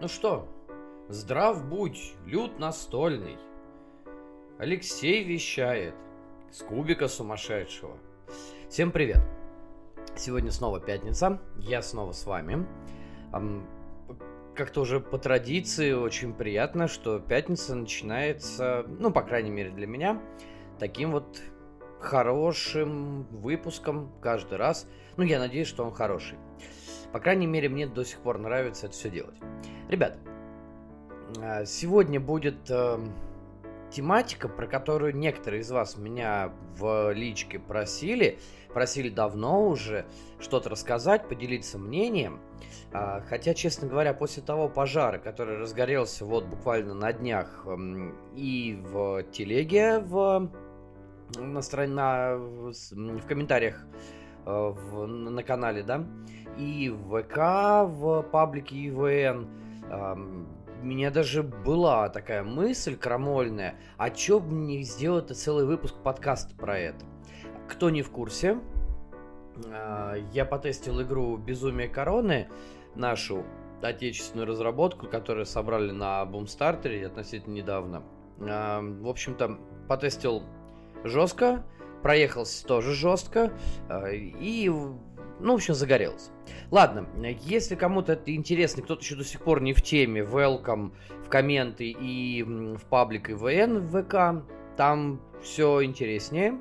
Ну что, здрав будь, люд настольный. Алексей вещает с кубика сумасшедшего. Всем привет. Сегодня снова пятница, я снова с вами. Как-то уже по традиции очень приятно, что пятница начинается, ну, по крайней мере для меня, таким вот хорошим выпуском каждый раз. Ну, я надеюсь, что он хороший. По крайней мере, мне до сих пор нравится это все делать. Ребят, а, сегодня будет э, тематика, про которую некоторые из вас меня в личке просили. Просили давно уже что-то рассказать, поделиться мнением. А, хотя, честно говоря, после того пожара, который разгорелся вот буквально на днях эм, и в телеге, в, на, на, в комментариях в, на канале, да, и в ВК, в паблике ИВН. У меня даже была такая мысль крамольная, а чё бы не сделать целый выпуск подкаста про это. Кто не в курсе, а, я потестил игру «Безумие короны», нашу отечественную разработку, которую собрали на Бумстартере относительно недавно. В общем-то, потестил жестко, проехался тоже жестко, а, и ну, в общем, загорелось. Ладно, если кому-то это интересно, кто-то еще до сих пор не в теме, welcome в комменты и в паблик ИВН в ВК, там все интереснее.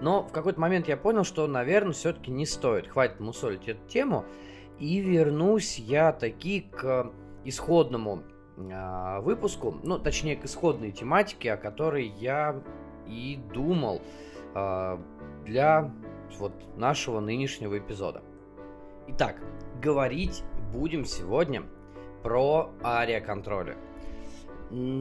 Но в какой-то момент я понял, что, наверное, все-таки не стоит. Хватит мусолить эту тему. И вернусь я таки к исходному э, выпуску, ну, точнее, к исходной тематике, о которой я и думал э, для вот нашего нынешнего эпизода. Итак, говорить будем сегодня про ариоконтроллер.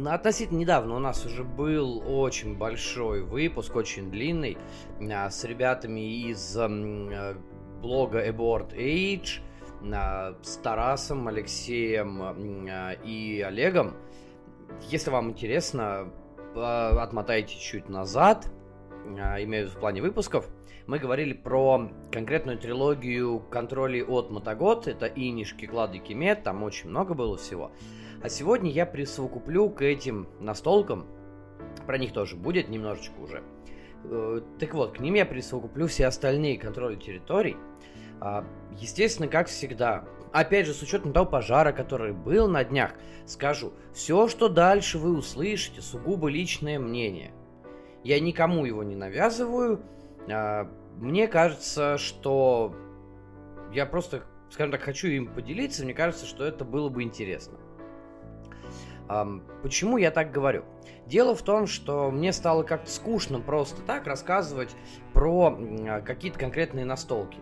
Относительно недавно у нас уже был очень большой выпуск, очень длинный, а, с ребятами из э, блога Aboard Age, а, с Тарасом, Алексеем а, и Олегом. Если вам интересно, отмотайте чуть назад, имею в плане выпусков – мы говорили про конкретную трилогию контролей от Мотогод. Это Иниш, Киклад и Кимет, там очень много было всего. А сегодня я присовокуплю к этим настолкам, про них тоже будет немножечко уже. Э, так вот, к ним я присовокуплю все остальные контроли территорий. Естественно, как всегда, опять же, с учетом того пожара, который был на днях, скажу, все, что дальше вы услышите, сугубо личное мнение. Я никому его не навязываю, а, мне кажется, что я просто, скажем так, хочу им поделиться. Мне кажется, что это было бы интересно. Почему я так говорю? Дело в том, что мне стало как-то скучно просто так рассказывать про какие-то конкретные настолки.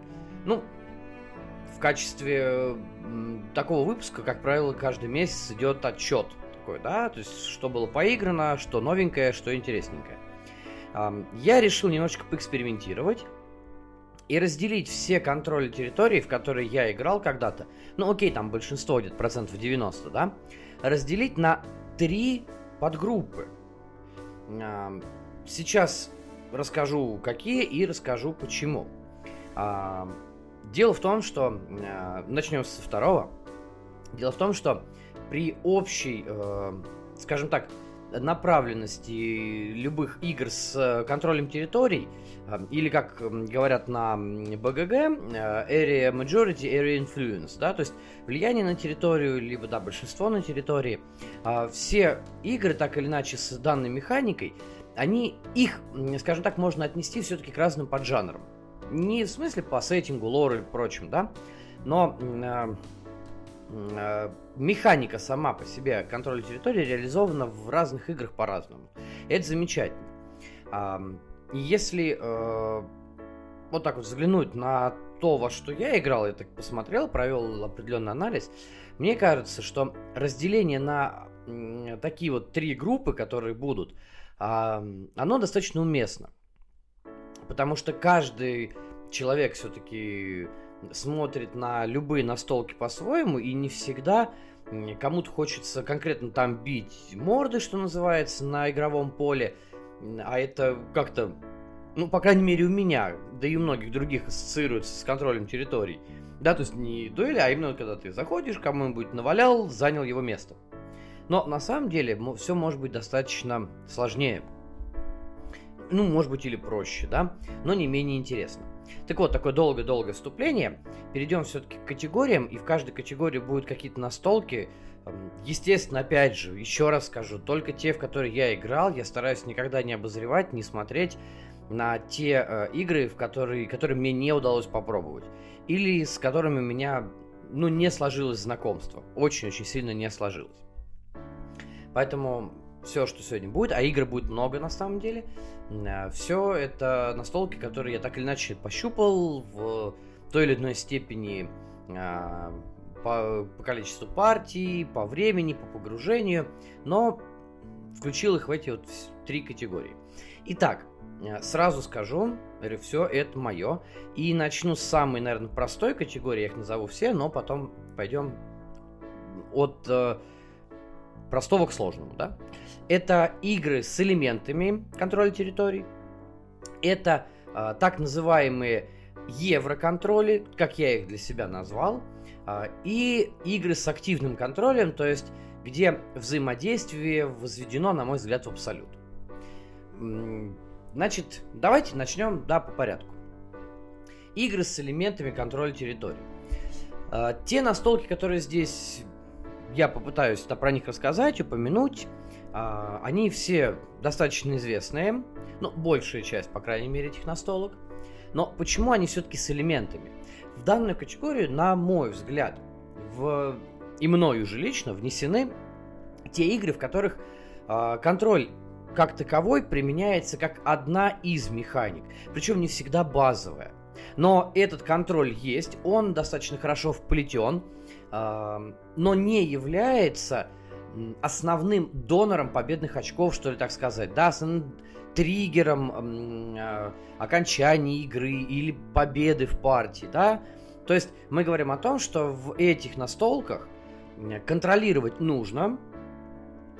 Ну, в качестве такого выпуска, как правило, каждый месяц идет отчет такой, да, то есть что было поиграно, что новенькое, что интересненькое. Я решил немножечко поэкспериментировать и разделить все контроли территории, в которые я играл когда-то, ну окей, там большинство где-то процентов 90, да, разделить на три подгруппы. Сейчас расскажу какие и расскажу почему. Дело в том, что... А, начнем со второго. Дело в том, что при общей, э, скажем так, направленности любых игр с э, контролем территорий, э, или, как говорят на БГГ, э, Area Majority, Area Influence, да, то есть влияние на территорию, либо, да, большинство на территории, все игры, так или иначе, с данной механикой, они, их, скажем так, можно отнести все-таки к разным поджанрам. Не в смысле по сеттингу, лору и прочим, да, но Э, механика сама по себе контроля территории реализована в разных играх по-разному. Это замечательно. Если э, вот так вот взглянуть на то, во что я играл, я так посмотрел, провел определенный анализ, мне кажется, что разделение на такие вот три группы, которые будут, оно достаточно уместно. Потому что каждый человек все-таки смотрит на любые настолки по-своему, и не всегда кому-то хочется конкретно там бить морды, что называется, на игровом поле, а это как-то, ну, по крайней мере, у меня, да и у многих других ассоциируется с контролем территорий. Да, то есть не дуэли, а именно когда ты заходишь, кому-нибудь навалял, занял его место. Но на самом деле все может быть достаточно сложнее. Ну, может быть, или проще, да, но не менее интересно. Так вот, такое долгое-долгое вступление. Перейдем все-таки к категориям, и в каждой категории будут какие-то настолки. Естественно, опять же, еще раз скажу, только те, в которые я играл, я стараюсь никогда не обозревать, не смотреть на те э, игры, в которые, которые мне не удалось попробовать. Или с которыми у меня ну, не сложилось знакомство. Очень-очень сильно не сложилось. Поэтому все, что сегодня будет, а игр будет много на самом деле, все это настолки, которые я так или иначе пощупал в той или иной степени э, по, по количеству партий, по времени, по погружению, но включил их в эти вот три категории. Итак, э, сразу скажу, все это мое. И начну с самой, наверное, простой категории, я их назову все, но потом пойдем от простого к сложному, да? Это игры с элементами контроля территорий. Это э, так называемые евроконтроли, как я их для себя назвал. Э, и игры с активным контролем, то есть где взаимодействие возведено, на мой взгляд, в абсолют. Значит, давайте начнем, да, по порядку. Игры с элементами контроля территории. Э, те настолки, которые здесь я попытаюсь про них рассказать, упомянуть. А, они все достаточно известные, ну, большая часть, по крайней мере, этих настолок. Но почему они все-таки с элементами? В данную категорию, на мой взгляд, в... и мною же лично внесены те игры, в которых э, контроль как таковой применяется как одна из механик. Причем не всегда базовая. Но этот контроль есть, он достаточно хорошо вплетен но не является основным донором победных очков, что ли так сказать, да, основным триггером э, окончания игры или победы в партии, да. То есть мы говорим о том, что в этих настолках контролировать нужно,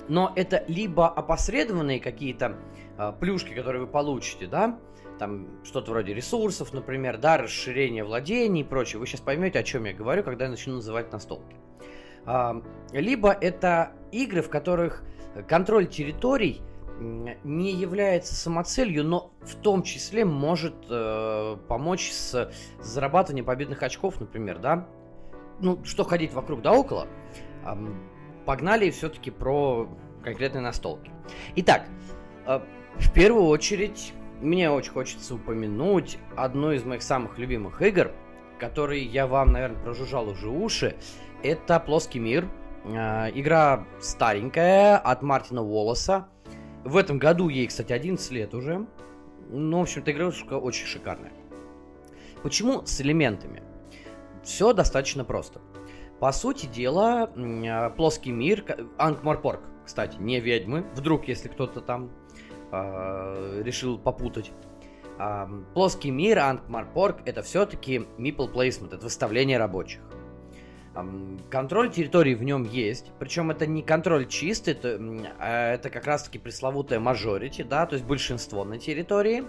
но это либо опосредованные какие-то э, плюшки, которые вы получите, да, там что-то вроде ресурсов, например, да, расширение владений и прочее. Вы сейчас поймете, о чем я говорю, когда я начну называть настолки. Либо это игры, в которых контроль территорий не является самоцелью, но в том числе может э, помочь с зарабатыванием победных очков, например, да. Ну, что ходить вокруг да около. Э, погнали все-таки про конкретные настолки. Итак, э, в первую очередь мне очень хочется упомянуть одну из моих самых любимых игр, которые я вам, наверное, прожужжал уже уши. Это «Плоский мир». Э, игра старенькая, от Мартина Уоллеса. В этом году ей, кстати, 11 лет уже. Ну, в общем-то, игрушка очень шикарная. Почему с элементами? Все достаточно просто. По сути дела, э, плоский мир, Ангморпорг, кстати, не ведьмы, вдруг, если кто-то там э, решил попутать. Плоский мир, Ангмарпорг, это все-таки meeple placement, это выставление рабочих. Контроль территории в нем есть, причем это не контроль чистый, это, э, это как раз-таки пресловутая majority, да, то есть большинство на территории.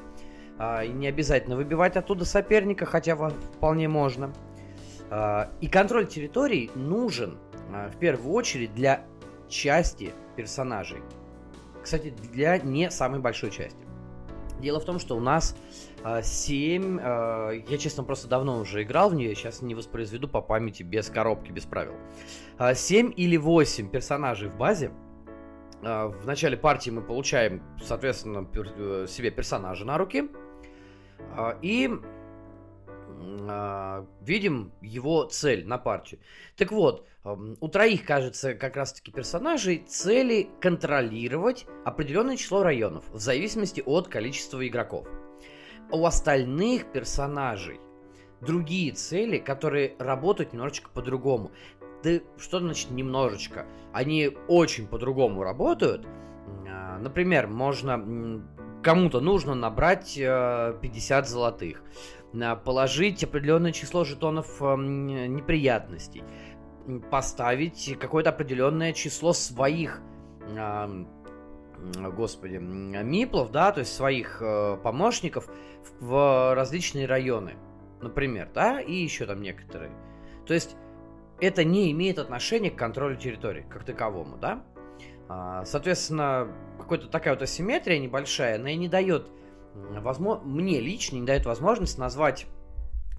Э, и не обязательно выбивать оттуда соперника, хотя вполне можно. Э, и контроль территорий нужен в первую очередь для части персонажей. Кстати, для не самой большой части. Дело в том, что у нас э, 7... Э, я, честно, просто давно уже играл в нее, сейчас не воспроизведу по памяти, без коробки, без правил. Э, 7 или 8 персонажей в базе. Э, в начале партии мы получаем, соответственно, э, себе персонажа на руки. Э, и э, видим его цель на партию. Так вот, у троих, кажется, как раз-таки персонажей цели контролировать определенное число районов в зависимости от количества игроков. У остальных персонажей другие цели, которые работают немножечко по-другому. Да что значит немножечко? Они очень по-другому работают. А, например, можно кому-то нужно набрать 50 э, золотых, положить определенное число жетонов неприятностей поставить какое-то определенное число своих э, господи, миплов, да, то есть своих э, помощников в, в различные районы, например, да, и еще там некоторые. То есть это не имеет отношения к контролю территории как таковому, да? А, соответственно, какая-то такая вот асимметрия небольшая, она и не дает, возможно, мне лично не дает возможность назвать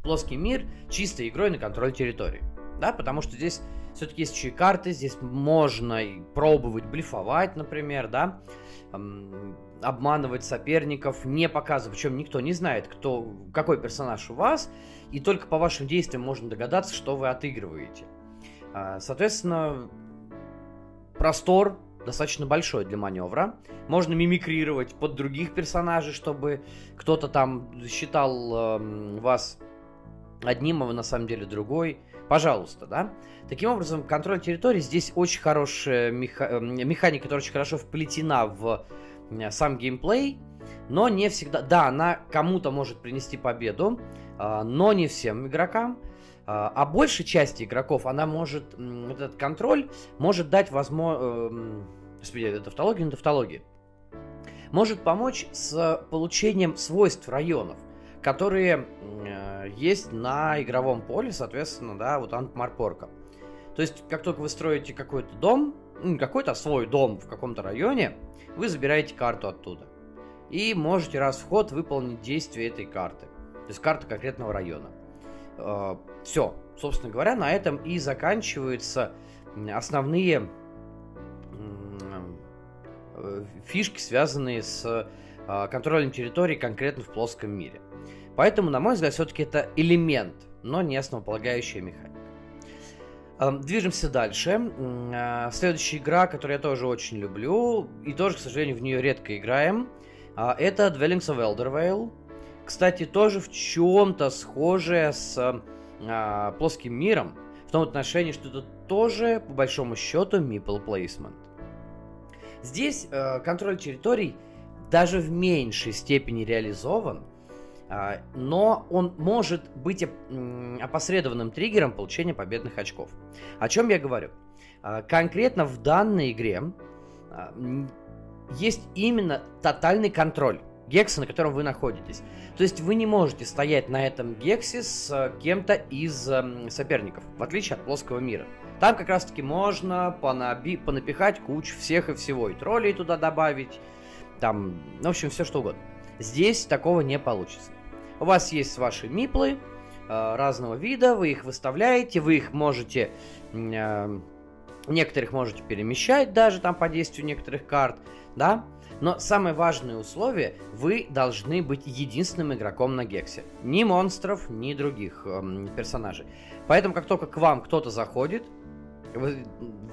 плоский мир чистой игрой на контроль территории. Да, потому что здесь все-таки есть еще и карты, здесь можно пробовать блефовать, например, да, обманывать соперников, не показывать, причем никто не знает, кто, какой персонаж у вас, и только по вашим действиям можно догадаться, что вы отыгрываете. А, соответственно, простор достаточно большой для маневра. Можно мимикрировать под других персонажей, чтобы кто-то там считал э, вас одним, а вы на самом деле другой. Пожалуйста, да. Таким образом, контроль территории здесь очень хорошая меха... Э, механика, которая очень хорошо вплетена в э, сам геймплей, но не всегда... Да, она кому-то может принести победу, а, но не всем игрокам. А, а большей части игроков она может, этот контроль может дать возможность... Эм, господи, это тавтология, не тавтология. Может помочь с получением свойств районов, которые э, есть на игровом поле, соответственно, да, вот Антмарпорка. То есть, как только вы строите какой-то дом, какой-то свой дом в каком-то районе, вы забираете карту оттуда. И можете раз в ход выполнить действие этой карты. То есть карта конкретного района. Э, Все, собственно говоря, на этом и заканчиваются основные э, фишки, связанные с э, контролем территории конкретно в плоском мире. Поэтому, на мой взгляд, все-таки это элемент, но не основополагающая механика. Движемся дальше. Следующая игра, которую я тоже очень люблю, и тоже, к сожалению, в нее редко играем, это Dwellings of Eldervale. Кстати, тоже в чем-то схожее с а, плоским миром, в том отношении, что это тоже, по большому счету, meeple placement. Здесь э, контроль территорий даже в меньшей степени реализован, э, но он может быть э, опосредованным триггером получения победных очков. О чем я говорю? Э, конкретно в данной игре э, есть именно тотальный контроль гекса, на котором вы находитесь. То есть вы не можете стоять на этом гексе с э, кем-то из э, соперников, в отличие от плоского мира. Там как раз таки можно понаби- понапихать кучу всех и всего, и троллей туда добавить, там, в общем, все что угодно. Здесь такого не получится. У вас есть ваши миплы э, разного вида, вы их выставляете, вы их можете... Э, некоторых можете перемещать даже там по действию некоторых карт, да? Но самое важное условие, вы должны быть единственным игроком на Гексе. Ни монстров, ни других эм, персонажей. Поэтому, как только к вам кто-то заходит, вы,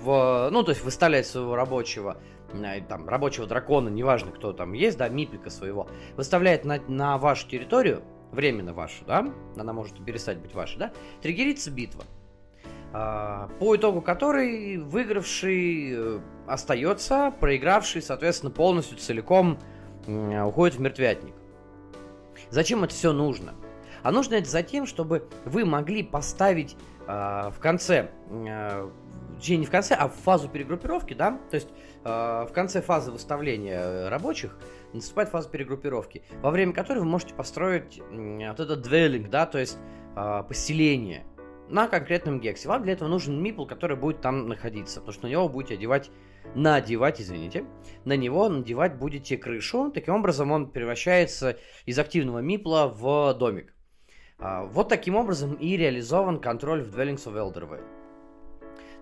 в, ну, то есть выставляет своего рабочего, э, там, рабочего дракона, неважно, кто там есть, да, мипика своего, выставляет на, на вашу территорию, временно вашу, да, она может перестать быть вашей, да, триггерится битва. А, по итогу которой выигравший э, остается, проигравший, соответственно, полностью целиком уходит в мертвятник. Зачем это все нужно? А нужно это за тем, чтобы вы могли поставить э, в конце, э, не в конце, а в фазу перегруппировки, да, то есть э, в конце фазы выставления рабочих наступает фаза перегруппировки, во время которой вы можете построить э, вот этот двеллинг, да, то есть э, поселение на конкретном гексе. Вам для этого нужен мипл, который будет там находиться, потому что на него будете одевать, надевать, извините, на него надевать будете крышу. Таким образом он превращается из активного мипла в домик. А, вот таким образом и реализован контроль в Dwellings of Eldervale.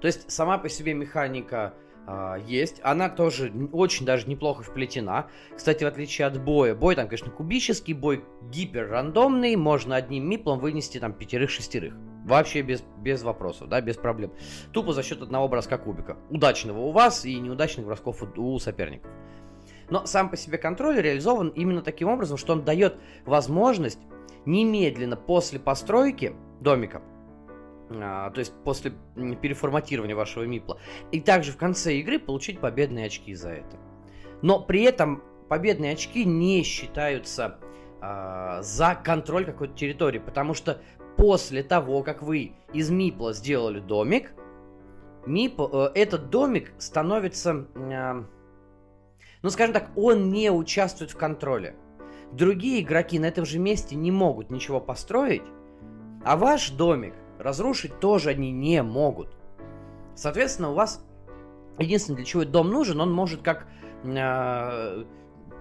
То есть сама по себе механика а, есть. Она тоже очень даже неплохо вплетена. Кстати, в отличие от боя, бой там, конечно, кубический, бой гипер рандомный, можно одним миплом вынести там пятерых-шестерых. Вообще без, без вопросов, да, без проблем. Тупо за счет одного броска кубика. Удачного у вас и неудачных бросков у соперников. Но сам по себе контроль реализован именно таким образом, что он дает возможность немедленно после постройки домика а, то есть после переформатирования вашего мипла, и также в конце игры получить победные очки за это. Но при этом победные очки не считаются а, за контроль какой-то территории, потому что после того, как вы из мипла сделали домик, мип, э, этот домик становится, э, ну скажем так, он не участвует в контроле. Другие игроки на этом же месте не могут ничего построить, а ваш домик разрушить тоже они не могут. Соответственно, у вас единственное, для чего этот дом нужен, он может как э,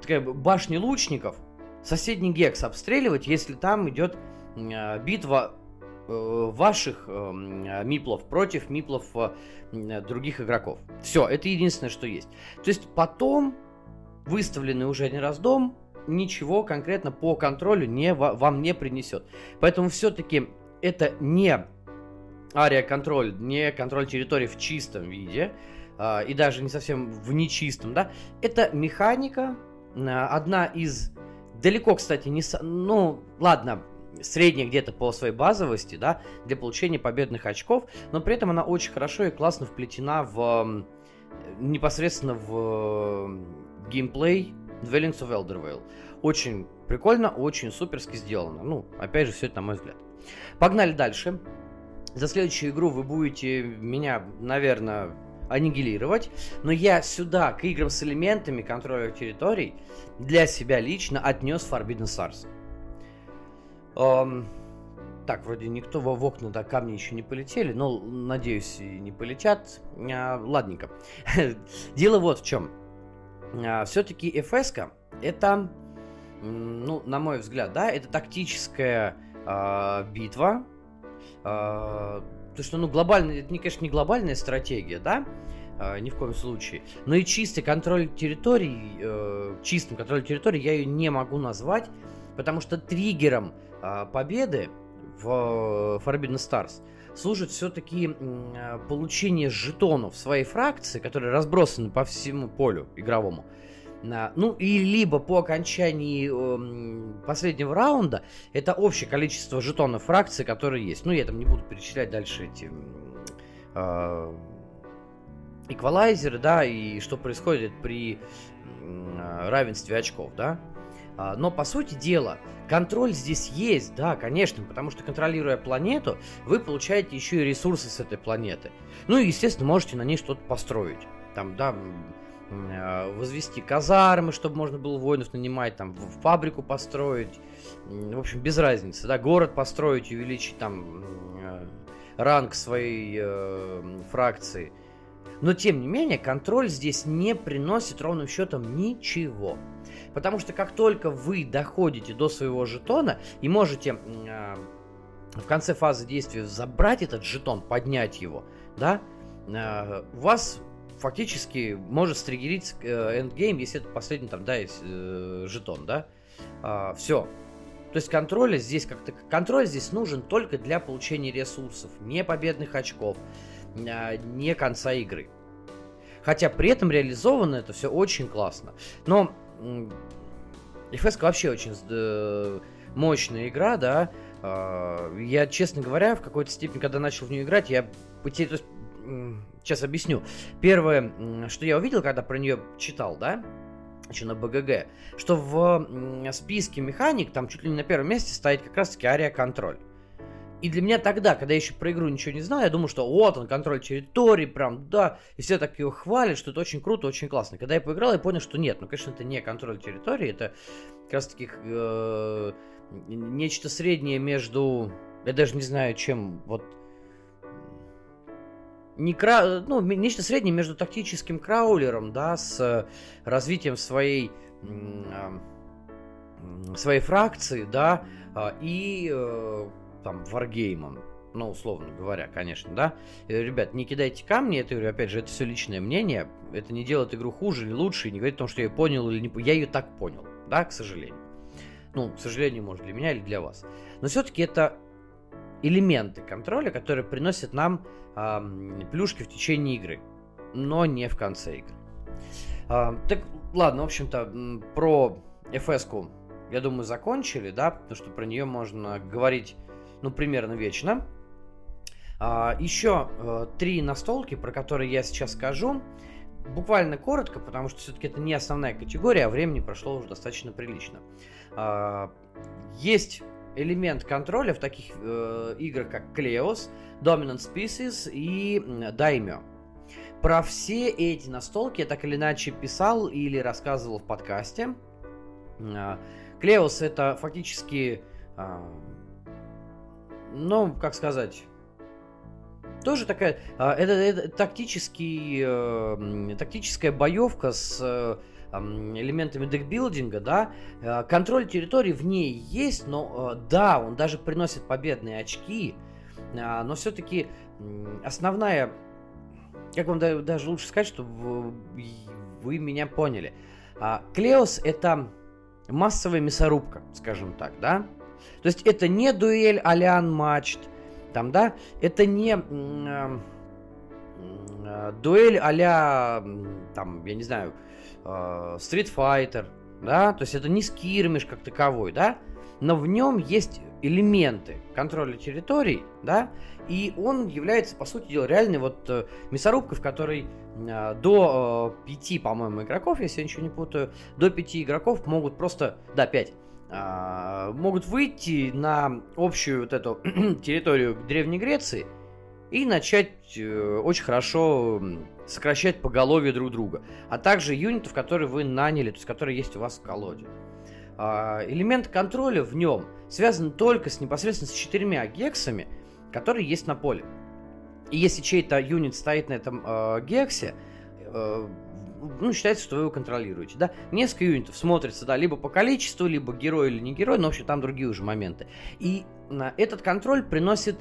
такая башня лучников соседний гекс обстреливать, если там идет битва э, ваших э, миплов против миплов э, других игроков. Все, это единственное, что есть. То есть потом выставленный уже один раз дом ничего конкретно по контролю не, вам не принесет. Поэтому все-таки это не ария контроль, не контроль территории в чистом виде, э, и даже не совсем в нечистом, да, это механика, э, одна из далеко, кстати, не... Ну, ладно, средняя где-то по своей базовости, да, для получения победных очков, но при этом она очень хорошо и классно вплетена в непосредственно в геймплей Dwellings of Eldervale. Очень прикольно, очень суперски сделано. Ну, опять же, все это на мой взгляд. Погнали дальше. За следующую игру вы будете меня, наверное, аннигилировать, но я сюда, к играм с элементами контроля территорий, для себя лично отнес Forbidden Stars. Эм, так, вроде никто во в окна до камни еще не полетели, но, надеюсь, и не полетят. А, ладненько. Дело вот в чем. А, все-таки FS это, ну, на мой взгляд, да, это тактическая а, битва. А, то, что, ну, глобальная, это, не, конечно, не глобальная стратегия, да, а, ни в коем случае. Но и чистый контроль территорий, э, чистым контроль территории я ее не могу назвать, потому что триггером победы в Forbidden Stars служит все-таки получение жетонов своей фракции, которые разбросаны по всему полю игровому. Ну, и либо по окончании э, последнего раунда это общее количество жетонов фракции, которые есть. Ну, я там не буду перечислять дальше эти э, эквалайзеры, да, и что происходит при равенстве очков, да. А, но, по сути дела, контроль здесь есть, да, конечно, потому что контролируя планету, вы получаете еще и ресурсы с этой планеты. Ну и, естественно, можете на ней что-то построить. Там, да, а, возвести казармы, чтобы можно было воинов нанимать, там, в фабрику построить. В общем, без разницы, да, город построить, увеличить там э, ранг своей э, фракции. Но, тем не менее, контроль здесь не приносит ровным счетом ничего. Потому что как только вы доходите до своего жетона и можете э, в конце фазы действия забрать этот жетон, поднять его, да, э, у вас фактически может стригерить э, эндгейм, если это последний там, да, есть э, жетон, да. Э, все. То есть контроль здесь как-то контроль здесь нужен только для получения ресурсов, не победных очков, не конца игры. Хотя при этом реализовано это все очень классно. Но FS вообще очень э, мощная игра, да. Э, я, честно говоря, в какой-то степени, когда начал в нее играть, я потерял... Сейчас объясню. Первое, что я увидел, когда про нее читал, да, еще на БГГ, что в списке механик там чуть ли не на первом месте стоит как раз-таки ария контроль. И для меня тогда, когда я еще про игру ничего не знал, я думал, что вот он, контроль территории, прям, да, и все так его хвалят, что это очень круто, очень классно. Когда я поиграл, я понял, что нет, ну, конечно, это не контроль территории, это как раз таки э, нечто среднее между, я даже не знаю, чем, вот, не кра... ну, нечто среднее между тактическим краулером, да, с развитием своей а, своей фракции, да, а, и э, там варгеймом, ну, условно говоря, конечно, да. Э, ребят, не кидайте камни, это, опять же, это все личное мнение, это не делает игру хуже или лучше, и не говорит о том, что я понял или не понял. Я ее так понял, да, к сожалению. Ну, к сожалению, может, для меня или для вас. Но все-таки это элементы контроля, которые приносят нам э, плюшки в течение игры, но не в конце игры. Э, так, ладно, в общем-то, про FS-ку, я думаю, закончили, да, потому что про нее можно говорить, ну, примерно вечно. А, еще э, три настолки, про которые я сейчас скажу, буквально коротко, потому что все-таки это не основная категория, а времени прошло уже достаточно прилично. А, есть элемент контроля в таких э, играх, как Клеос, Dominant Species и Daimyo. Про все эти настолки я так или иначе писал или рассказывал в подкасте. Клеос это фактически, ну, как сказать, тоже такая, а, это, это тактический, э, тактическая боевка с э, элементами декбилдинга, да, э, контроль территории в ней есть, но да, он даже приносит победные очки, а, но все-таки основная, как вам даже лучше сказать, чтобы вы меня поняли, а, Клеос это массовая мясорубка, скажем так, да, то есть это не дуэль Алиан Мачт, там, да, это не э, э, дуэль а там, я не знаю, э, Street Fighter, да, то есть это не скирмиш как таковой, да, но в нем есть элементы контроля территорий, да, и он является, по сути дела, реальной вот э, мясорубкой, в которой э, до э, пяти, по-моему, игроков, если я ничего не путаю, до пяти игроков могут просто, да, пять, а, могут выйти на общую вот эту территорию Древней Греции и начать э, очень хорошо сокращать поголовье друг друга, а также юнитов, которые вы наняли, то есть которые есть у вас в колоде. А, элемент контроля в нем связан только с непосредственно с четырьмя гексами, которые есть на поле. И если чей-то юнит стоит на этом э, гексе, э, ну, считается, что вы его контролируете, да. Несколько юнитов смотрится, да, либо по количеству, либо герой или не герой, но, в общем, там другие уже моменты. И на этот контроль приносит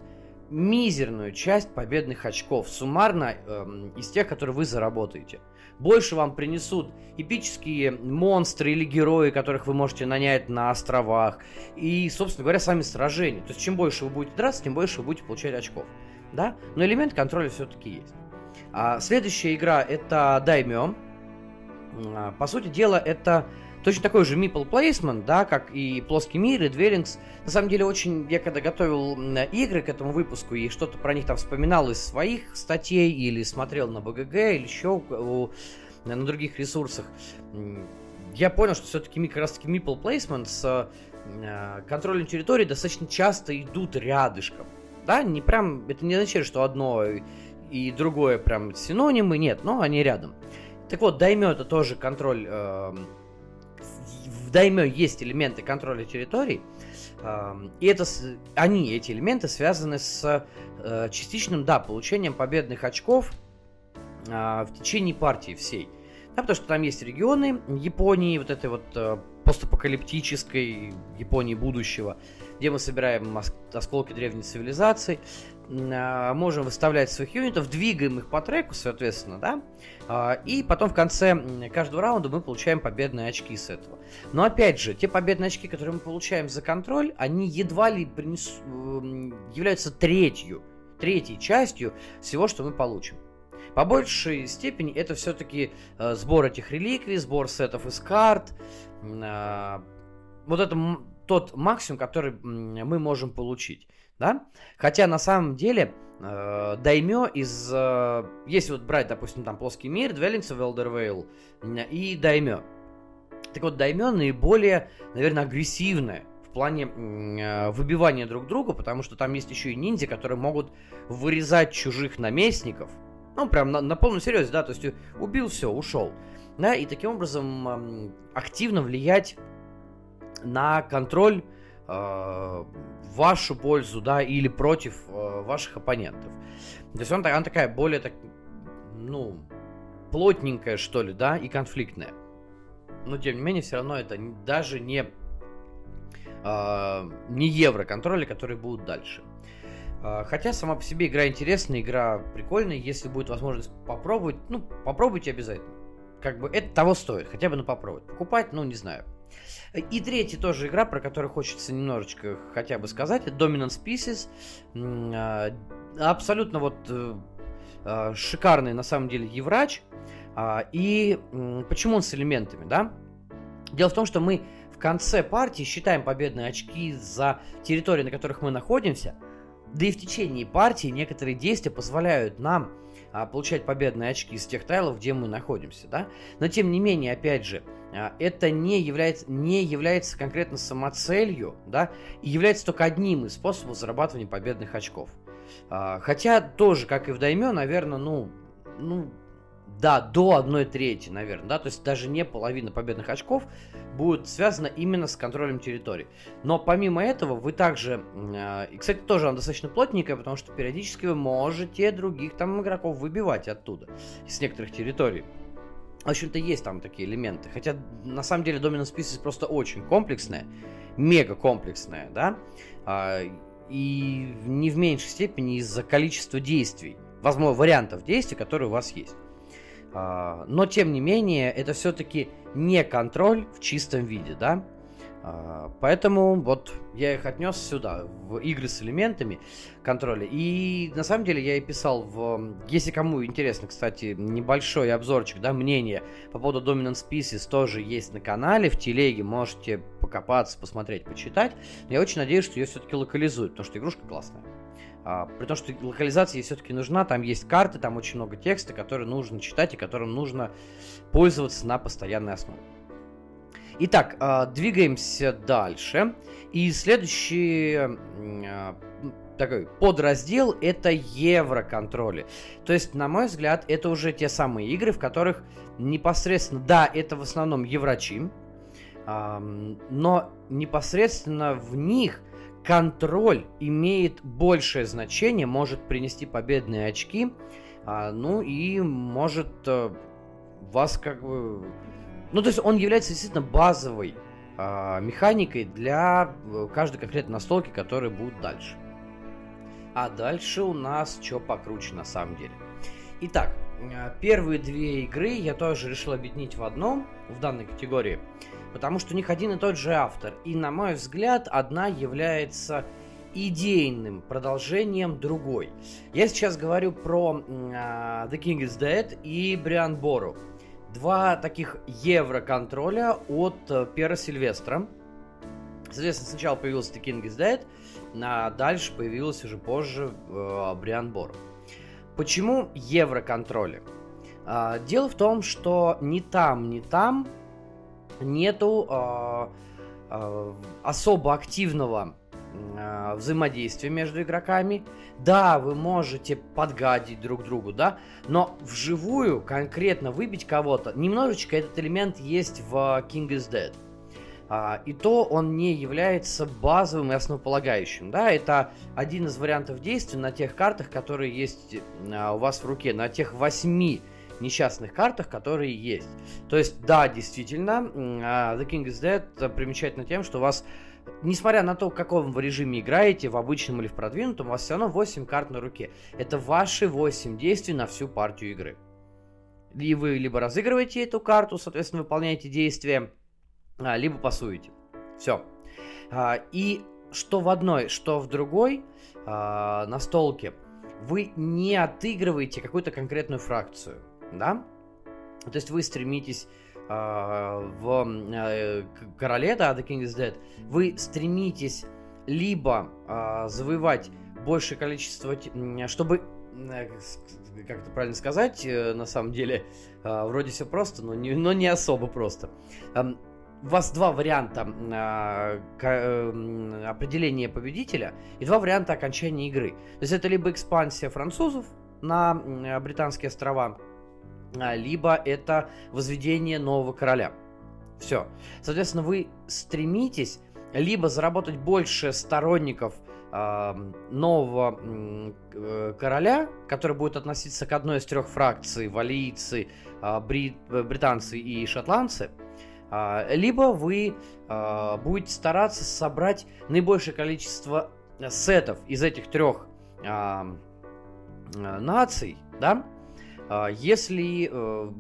мизерную часть победных очков, суммарно э, из тех, которые вы заработаете. Больше вам принесут эпические монстры или герои, которых вы можете нанять на островах. И, собственно говоря, сами сражения. То есть, чем больше вы будете драться, тем больше вы будете получать очков. Да? Но элемент контроля все-таки есть. А следующая игра это Даймё. А, по сути дела, это точно такой же meeple placement, да, как и плоский мир, и Dwellings. На самом деле, очень, я когда готовил игры к этому выпуску и что-то про них там вспоминал из своих статей, или смотрел на БГГ, или еще на других ресурсах, я понял, что все-таки как раз таки meeple placement с а, контролем территории достаточно часто идут рядышком. Да, не прям, это не означает, что одно и другое прям синонимы, нет, но они рядом. Так вот, даймё это тоже контроль... Э, в даймё есть элементы контроля территорий, э, и это, они, эти элементы, связаны с э, частичным, да, получением победных очков э, в течение партии всей. Да, потому что там есть регионы Японии, вот этой вот э, постапокалиптической Японии будущего, где мы собираем осколки древней цивилизации. А, можем выставлять своих юнитов, двигаем их по треку, соответственно, да, а, и потом в конце каждого раунда мы получаем победные очки с этого. Но опять же, те победные очки, которые мы получаем за контроль, они едва ли принес... являются третью, третьей частью всего, что мы получим. По большей степени это все-таки э, сбор этих реликвий, сбор сетов из карт, э, вот это тот максимум, который мы можем получить да? Хотя на самом деле э, даймё из... Э, если вот брать, допустим, там плоский мир, of Eldervale и даймё. Так вот, даймё наиболее, наверное, агрессивное в плане э, выбивания друг друга, потому что там есть еще и ниндзя, которые могут вырезать чужих наместников. Ну, прям на, на полном серьезе, да, то есть убил, все, ушел. Да, и таким образом э, активно влиять на контроль в вашу пользу, да, или против э, ваших оппонентов. То есть он, она такая более, так, ну, плотненькая, что ли, да, и конфликтная. Но, тем не менее, все равно это даже не, э, не евро-контроли, которые будут дальше. Э, хотя сама по себе игра интересная, игра прикольная, если будет возможность попробовать, ну, попробуйте обязательно. Как бы это того стоит, хотя бы на попробовать. Покупать, ну, не знаю. И третья тоже игра, про которую хочется немножечко хотя бы сказать, это Dominant Species. А, абсолютно вот э, а, шикарный на самом деле Еврач. А, и почему он с элементами, да? Дело в том, что мы в конце партии считаем победные очки за территории, на которых мы находимся. Да и в течение партии некоторые действия позволяют нам получать победные очки из тех тайлов, где мы находимся, да. Но тем не менее, опять же, это не является, не является конкретно самоцелью, да, и является только одним из способов зарабатывания победных очков. А, хотя тоже, как и в Дайме, наверное, ну, ну, да, до 1 трети, наверное, да, то есть даже не половина победных очков будет связана именно с контролем территории. Но помимо этого вы также, э, и, кстати, тоже она достаточно плотненькая, потому что периодически вы можете других там игроков выбивать оттуда, с некоторых территорий. В общем-то, есть там такие элементы. Хотя, на самом деле, Dominant Species просто очень комплексная, мега комплексная, да, а, и не в меньшей степени из-за количества действий, возможно, вариантов действий, которые у вас есть. А, но, тем не менее, это все-таки не контроль в чистом виде, да? А, поэтому вот я их отнес сюда, в игры с элементами контроля. И на самом деле я и писал в... Если кому интересно, кстати, небольшой обзорчик, да, мнение по поводу Dominant Species тоже есть на канале, в телеге, можете покопаться, посмотреть, почитать. Но я очень надеюсь, что ее все-таки локализуют, потому что игрушка классная. А, при том, что локализация все-таки нужна, там есть карты, там очень много текста, которые нужно читать и которым нужно пользоваться на постоянной основе. Итак, а, двигаемся дальше. И следующий а, такой подраздел это евроконтроли. То есть, на мой взгляд, это уже те самые игры, в которых непосредственно, да, это в основном еврочи, но непосредственно в них контроль имеет большее значение, может принести победные очки, а, ну и может а, вас как бы... Ну, то есть он является действительно базовой а, механикой для э, каждой конкретной настолки, которая будет дальше. А дальше у нас что покруче на самом деле. Итак, э, первые две игры я тоже решил объединить в одном, в данной категории потому что у них один и тот же автор. И, на мой взгляд, одна является идейным продолжением другой. Я сейчас говорю про uh, The King is Dead и Бриан Бору. Два таких евро-контроля от uh, Пера Сильвестра. Соответственно, сначала появился The King is Dead, а дальше появился уже позже uh, Бриан Бору. Почему евро-контроли? Uh, дело в том, что ни там, ни там нету э, э, особо активного э, взаимодействия между игроками. Да, вы можете подгадить друг другу, да, но вживую конкретно выбить кого-то, немножечко этот элемент есть в King is Dead. А, и то он не является базовым и основополагающим. Да? Это один из вариантов действий на тех картах, которые есть а, у вас в руке, на тех восьми несчастных картах, которые есть. То есть, да, действительно, а, The King is Dead примечательно тем, что у вас, несмотря на то, в каком вы режиме играете, в обычном или в продвинутом, у вас все равно 8 карт на руке. Это ваши 8 действий на всю партию игры. И вы либо разыгрываете эту карту, соответственно, выполняете действия, а, либо пасуете. Все. А, и что в одной, что в другой настолке, вы не отыгрываете какую-то конкретную фракцию да? То есть вы стремитесь в э, короле, да, The King is Dead, вы стремитесь либо э, завоевать большее количество, чтобы, э, как это правильно сказать, э, на самом деле, э, вроде все просто, но не, но не особо просто. Э, у вас два варианта э, э, определения победителя и два варианта окончания игры. То есть это либо экспансия французов на британские острова, а, либо это возведение нового короля. Все. Соответственно, вы стремитесь либо заработать больше сторонников э, нового э, короля, который будет относиться к одной из трех фракций, валийцы, э, брит, британцы и шотландцы, э, либо вы э, будете стараться собрать наибольшее количество сетов из этих трех э, наций, да, а, если э,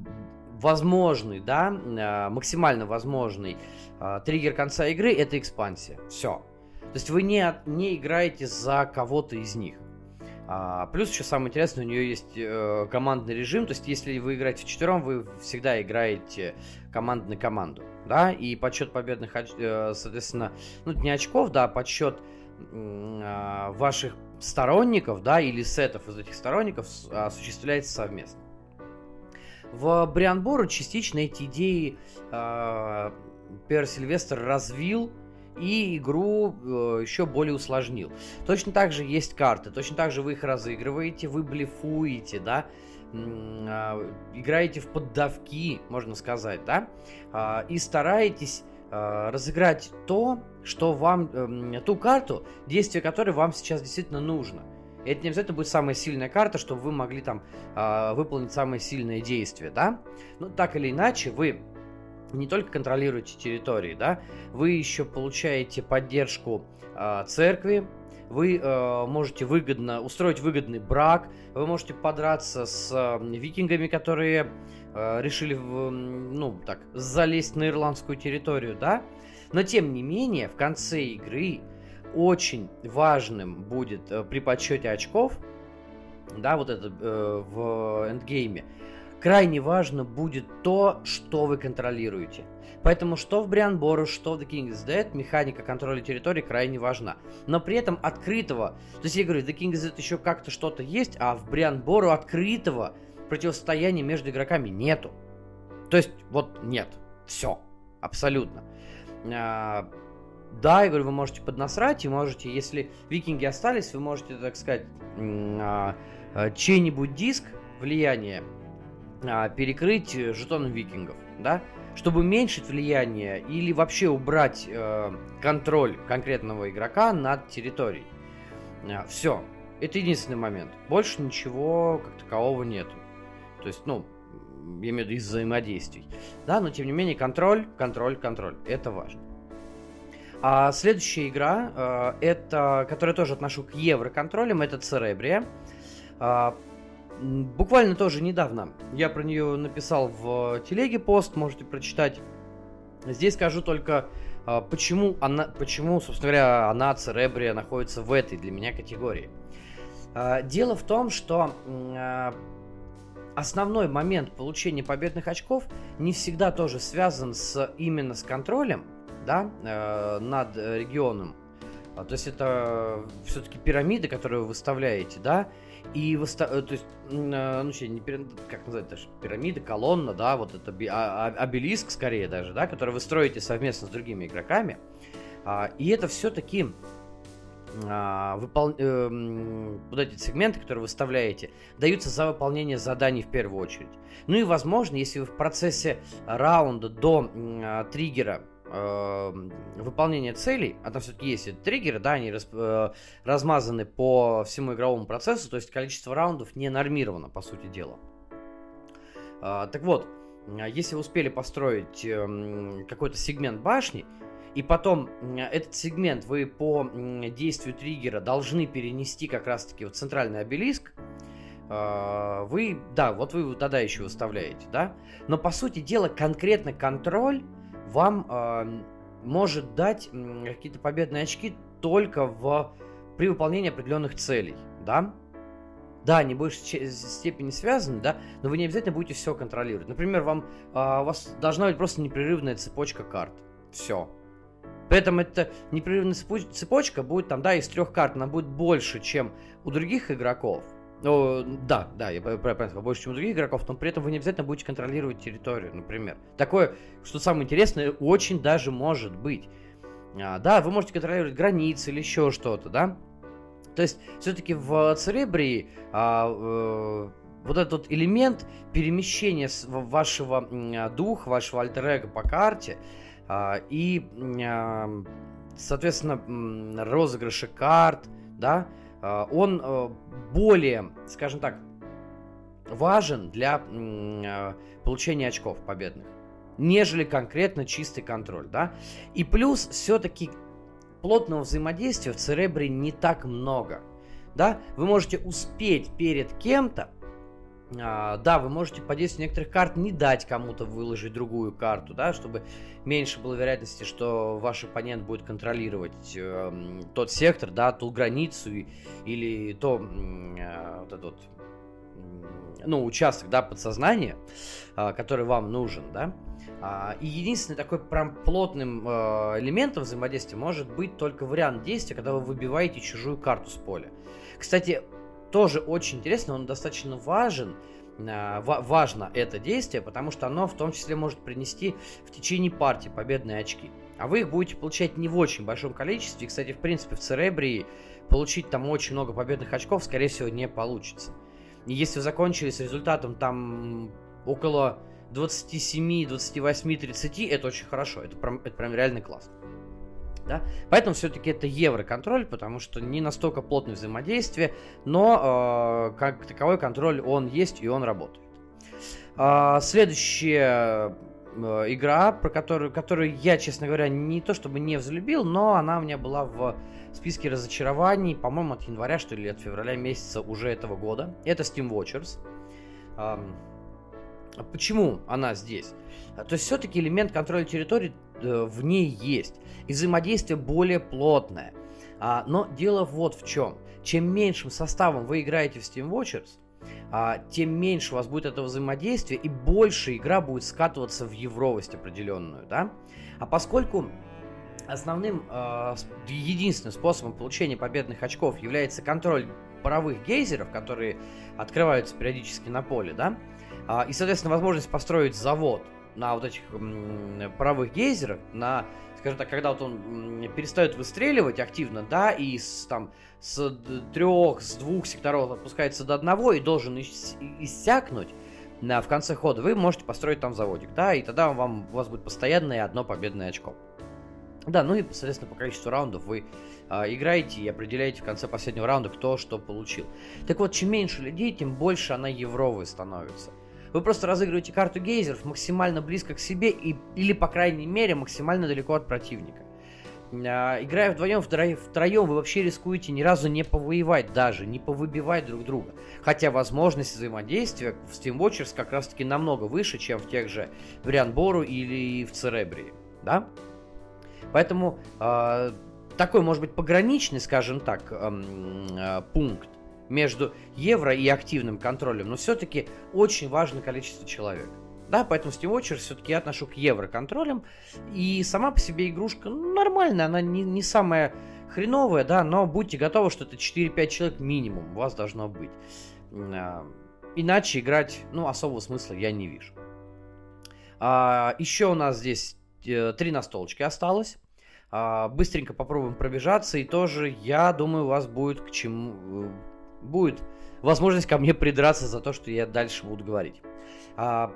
возможный, да, а, максимально возможный а, триггер конца игры это экспансия. Все. То есть вы не, не играете за кого-то из них. А, плюс еще самое интересное, у нее есть э, командный режим, то есть если вы играете в четвером, вы всегда играете команд на команду, да, и подсчет победных, э, соответственно, ну не очков, да, подсчет э, ваших сторонников, да, или сетов из этих сторонников осуществляется совместно. В Брианбору частично эти идеи э, Пер Сильвестр развил и игру э, еще более усложнил. Точно так же есть карты, точно так же вы их разыгрываете, вы блефуете, да, а, играете в поддавки, можно сказать, да, а, и стараетесь а, разыграть то, что вам, эм, ту карту, действие которой вам сейчас действительно нужно. И это не обязательно будет самая сильная карта, чтобы вы могли там выполнить самое сильное действие, да. Ну, так или иначе, вы не только контролируете территории, да, вы еще получаете поддержку церкви, вы э, можете выгодно устроить выгодный брак, вы можете подраться с э, викингами, которые э, решили, в, ну, так, залезть на ирландскую территорию, да? Но тем не менее, в конце игры очень важным будет э, при подсчете очков, да, вот это э, в эндгейме, крайне важно будет то, что вы контролируете. Поэтому что в Boru, что в The King is Dead, механика контроля территории крайне важна. Но при этом открытого, то есть я говорю, The King is Dead еще как-то что-то есть, а в Boru открытого противостояния между игроками нету. То есть вот нет, все, абсолютно. А, да, я говорю, вы можете поднасрать, и можете, если викинги остались, вы можете, так сказать, а, а, чей-нибудь диск влияния а, перекрыть жетоном викингов, да, чтобы уменьшить влияние или вообще убрать э, контроль конкретного игрока над территорией. А, все. Это единственный момент. Больше ничего как такового нету. То есть, ну, я имею в виду из взаимодействий. Да, но тем не менее контроль, контроль, контроль. Это важно. А следующая игра, э, это, которую я тоже отношу к евроконтролям, это Церебрия. Э, Буквально тоже недавно я про нее написал в телеге пост, можете прочитать. Здесь скажу только, а, почему она, почему, собственно говоря, она, Церебрия, находится в этой для меня категории. А, дело в том, что а, основной момент получения победных очков не всегда тоже связан с именно с контролем да, над регионом. То есть это все-таки пирамиды, которые вы выставляете, да, и выста... Э, то есть, э, ну, что, не пир... как назвать даже, пирамида, колонна, да, вот это а, а, обелиск скорее даже, да, который вы строите совместно с другими игроками. А, и это все-таки а, выпол... э, вот эти сегменты, которые вы выставляете, даются за выполнение заданий в первую очередь. Ну и, возможно, если вы в процессе раунда до э, триггера э, выполнения целей, а там все-таки есть триггеры, да, они раз, э, размазаны по всему игровому процессу, то есть количество раундов не нормировано, по сути дела. Э, так вот, если вы успели построить э, какой-то сегмент башни, и потом этот сегмент вы по действию триггера должны перенести как раз-таки в центральный обелиск, э, вы, да, вот вы тогда еще выставляете, да, но по сути дела конкретно контроль вам э, может дать какие-то победные очки только в, при выполнении определенных целей, да? Да, они в большей степени связаны, да, но вы не обязательно будете все контролировать. Например, вам, э, у вас должна быть просто непрерывная цепочка карт. Все. При этом эта непрерывная цепочка будет там, да, из трех карт, она будет больше, чем у других игроков. Ну, да, да, я правильно больше, чем у других игроков, но при этом вы не обязательно будете контролировать территорию, например. Такое, что самое интересное, очень даже может быть. А, да, вы можете контролировать границы или еще что-то, да? То есть, все-таки в Церебрии а, э, вот этот элемент перемещения вашего духа, вашего альтер по карте и, а, соответственно, розыгрыши карт, да, а, он э, более, скажем так, важен для а, получения очков победных, нежели конкретно чистый контроль, да. И плюс все-таки плотного взаимодействия в Церебре не так много, да. Вы можете успеть перед кем-то а, да, вы можете по действию некоторых карт не дать кому-то выложить другую карту, да, чтобы меньше было вероятности, что ваш оппонент будет контролировать э, тот сектор, да, ту границу или то э, вот этот ну, участок, да, подсознания, э, который вам нужен, да. А, и единственный такой прям плотным э, элементом взаимодействия может быть только вариант действия, когда вы выбиваете чужую карту с поля. Кстати, тоже очень интересно, он достаточно важен, а, важно это действие, потому что оно в том числе может принести в течение партии победные очки. А вы их будете получать не в очень большом количестве. Кстати, в принципе, в Церебрии получить там очень много победных очков, скорее всего, не получится. И если закончили с результатом там около 27, 28, 30, это очень хорошо. Это прям, это прям реальный класс. Да? Поэтому все-таки это евроконтроль, потому что не настолько плотное взаимодействие, но э, как таковой контроль он есть и он работает. Следующая э, игра, про которую, которую я, честно говоря, не то чтобы не взлюбил, но она у меня была в списке разочарований, по-моему, от января, что ли, от февраля месяца уже этого года. Это Steam Watchers. Э, почему она здесь? То есть все-таки элемент контроля территории э, в ней есть и взаимодействие более плотное. А, но дело вот в чем. Чем меньшим составом вы играете в Steam Watchers, а, тем меньше у вас будет этого взаимодействия и больше игра будет скатываться в евровость определенную, да? А поскольку основным, единственным способом получения победных очков является контроль паровых гейзеров, которые открываются периодически на поле, да, и, соответственно, возможность построить завод на вот этих паровых гейзерах, на скажем так, когда вот он перестает выстреливать активно, да, и с, там, с трех, с двух секторов опускается до одного и должен ис- иссякнуть на, в конце хода, вы можете построить там заводик, да, и тогда вам, у вас будет постоянное одно победное очко. Да, ну и, соответственно, по количеству раундов вы а, играете и определяете в конце последнего раунда, кто что получил. Так вот, чем меньше людей, тем больше она евровой становится. Вы просто разыгрываете карту гейзеров максимально близко к себе и, или, по крайней мере, максимально далеко от противника. А, играя вдвоем, втроем, втроем, вы вообще рискуете ни разу не повоевать даже, не повыбивать друг друга. Хотя возможность взаимодействия в Steam Watchers как раз-таки намного выше, чем в тех же Варианбору или в Церебрии. Да? Поэтому э, такой, может быть, пограничный, скажем так, э, э, пункт между евро и активным контролем, но все-таки очень важно количество человек. Да, поэтому Steam Watcher все-таки я отношу к евро контролям. И сама по себе игрушка ну, нормальная, она не, не самая хреновая, да, но будьте готовы, что это 4-5 человек минимум у вас должно быть. А, иначе играть, ну, особого смысла я не вижу. А, еще у нас здесь э, три настолочки осталось. А, быстренько попробуем пробежаться, и тоже, я думаю, у вас будет к чему будет возможность ко мне придраться за то, что я дальше буду говорить. А,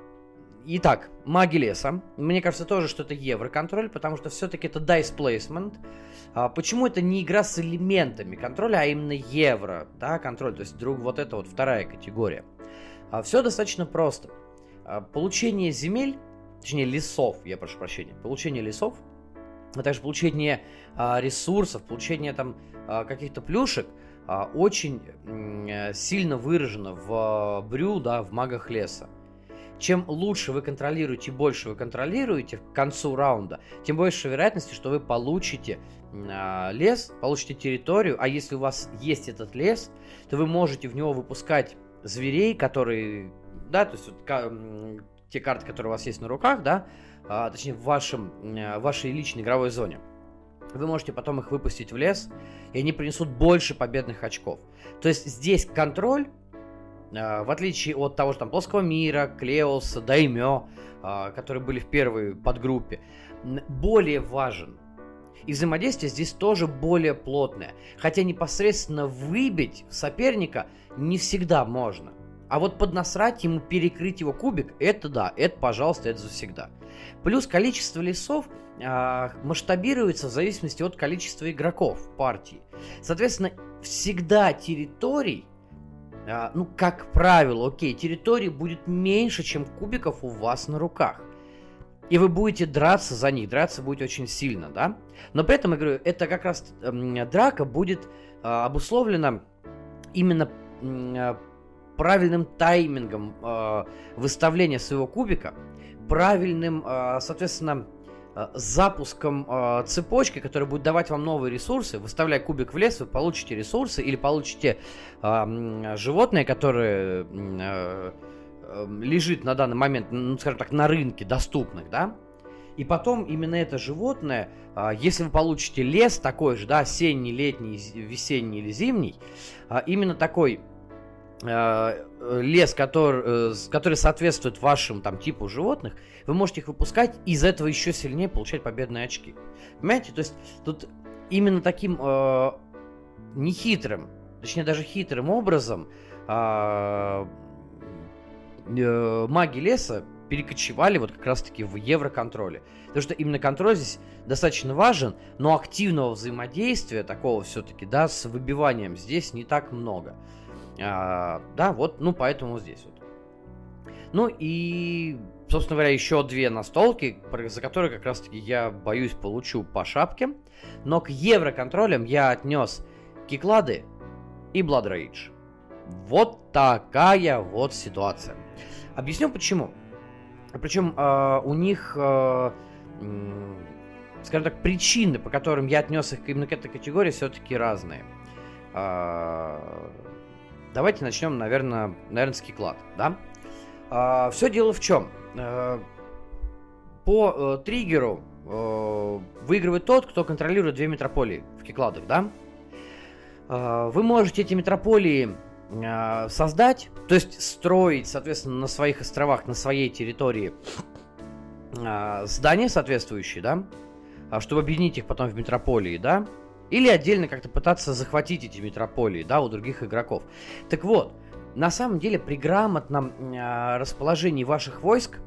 итак, маги леса. Мне кажется тоже, что это евроконтроль, потому что все-таки это dice placement. А, почему это не игра с элементами контроля, а именно евро, да, контроль, то есть друг вот это вот вторая категория. А, все достаточно просто. А, получение земель, точнее лесов, я прошу прощения, получение лесов, а также получение а, ресурсов, получение там а, каких-то плюшек – очень э, сильно выражено в брю, да, в магах леса. Чем лучше вы контролируете, больше вы контролируете к концу раунда, тем больше вероятности, что вы получите а, лес, получите территорию, а если у вас есть этот лес, то вы можете в него выпускать зверей, которые, да, то есть вот, те карты, которые у вас есть на руках, да, а, точнее в вашем, в вашей личной игровой зоне. Вы можете потом их выпустить в лес, и они принесут больше победных очков. То есть здесь контроль, э, в отличие от того же там плоского мира, Клеоса, Даймё, э, которые были в первой подгруппе, более важен. И взаимодействие здесь тоже более плотное. Хотя непосредственно выбить соперника не всегда можно. А вот поднасрать ему, перекрыть его кубик, это да, это, пожалуйста, это завсегда. Плюс количество лесов э, масштабируется в зависимости от количества игроков партии. Соответственно, всегда территорий, э, ну, как правило, окей, территорий будет меньше, чем кубиков у вас на руках. И вы будете драться за них, драться будет очень сильно, да? Но при этом, я говорю, это как раз э, драка будет э, обусловлена именно правильным таймингом э, выставления своего кубика, правильным, э, соответственно, э, запуском э, цепочки, которая будет давать вам новые ресурсы. Выставляя кубик в лес, вы получите ресурсы или получите э, животное, которое э, лежит на данный момент, ну, скажем так, на рынке доступных, да, и потом именно это животное, если вы получите лес такой же, да, осенний, летний, весенний или зимний, именно такой Э, лес, который, э, который соответствует вашим там типу животных, вы можете их выпускать и из этого еще сильнее получать победные очки. Понимаете? То есть тут именно таким э, нехитрым, точнее даже хитрым образом а, э, маги леса перекочевали вот как раз-таки в евроконтроле. Потому что именно контроль здесь достаточно важен, но активного взаимодействия такого все-таки, да, с выбиванием здесь не так много. А, да, вот, ну, поэтому здесь вот. Ну и, собственно говоря, еще две настолки, за которые как раз-таки я боюсь получу по шапке. Но к евроконтролям я отнес Киклады и Blood Rage. Вот такая вот ситуация. Объясню почему. Причем э, у них, э, скажем так, причины, по которым я отнес их именно к этой категории, все-таки разные. Э, давайте начнем, наверное, наверное, с Киклад, да? Э, все дело в чем? Э, по э, триггеру э, выигрывает тот, кто контролирует две метрополии в Кикладах, да? Э, вы можете эти метрополии э, создать, то есть строить, соответственно, на своих островах, на своей территории э, здания соответствующие, да, а, чтобы объединить их потом в метрополии, да, или отдельно как-то пытаться захватить эти метрополии, да, у других игроков. Так вот, на самом деле при грамотном э, расположении ваших войск,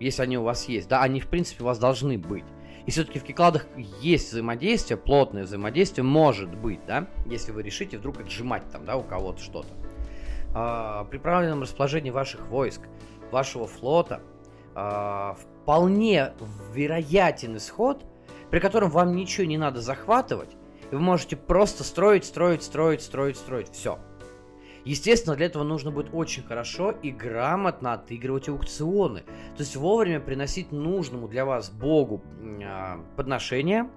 если они у вас есть, да, они в принципе у вас должны быть. И все-таки в кикладах есть взаимодействие, плотное взаимодействие может быть, да, если вы решите вдруг отжимать там, да, у кого-то что-то. А, при правильном расположении ваших войск, вашего флота, а, вполне вероятен исход, при котором вам ничего не надо захватывать, вы можете просто строить, строить, строить, строить, строить, все. Естественно, для этого нужно будет очень хорошо и грамотно отыгрывать аукционы. То есть вовремя приносить нужному для вас богу э, подношения,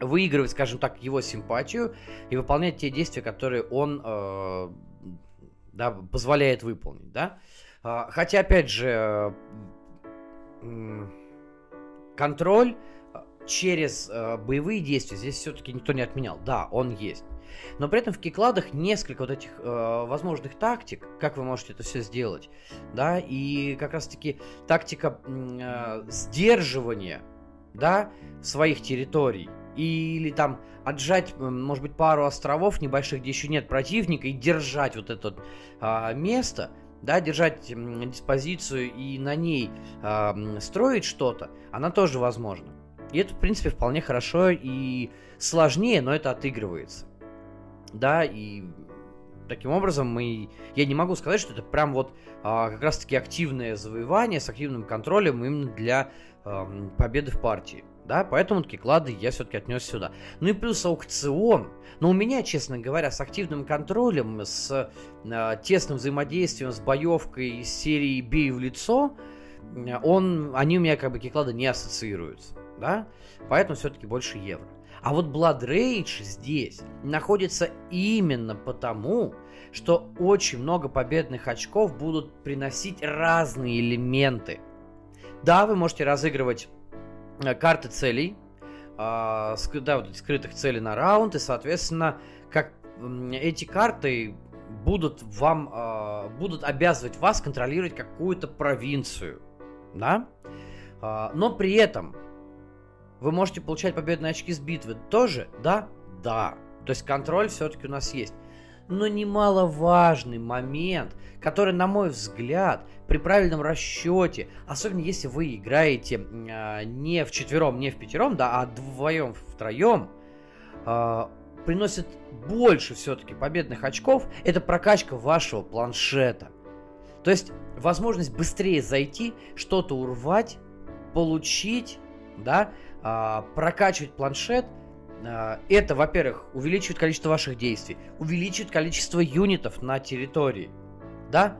выигрывать, скажем так, его симпатию и выполнять те действия, которые он э, да, позволяет выполнить. Да? Э, хотя, опять же, э, контроль через э, боевые действия здесь все-таки никто не отменял. Да, он есть. Но при этом в кикладах несколько вот этих э, возможных тактик, как вы можете это все сделать, да, и как раз-таки тактика э, сдерживания, да, своих территорий, или там отжать, может быть, пару островов небольших, где еще нет противника, и держать вот это э, место, да, держать диспозицию и на ней э, строить что-то, она тоже возможна. И это, в принципе, вполне хорошо и сложнее, но это отыгрывается да, и таким образом мы, я не могу сказать, что это прям вот а, как раз-таки активное завоевание с активным контролем именно для а, победы в партии. Да, поэтому такие клады я все-таки отнес сюда. Ну и плюс аукцион. Но у меня, честно говоря, с активным контролем, с э, тесным взаимодействием, с боевкой из серии «Бей в лицо», он, они у меня как бы киклады не ассоциируются. Да? Поэтому все-таки больше евро. А вот Blood Rage здесь находится именно потому, что очень много победных очков будут приносить разные элементы. Да, вы можете разыгрывать э, карты целей, э, да, вот скрытых целей на раунд, и, соответственно, как эти карты будут вам, э, будут обязывать вас контролировать какую-то провинцию, да? Э, но при этом вы можете получать победные очки с битвы. Тоже? Да? Да. То есть контроль все-таки у нас есть. Но немаловажный момент, который, на мой взгляд, при правильном расчете, особенно если вы играете э, не в четвером, не в пятером, да, а вдвоем, втроем, э, приносит больше все-таки победных очков, это прокачка вашего планшета. То есть возможность быстрее зайти, что-то урвать, получить, да, а, прокачивать планшет, а, это, во-первых, увеличивает количество ваших действий, увеличивает количество юнитов на территории, да?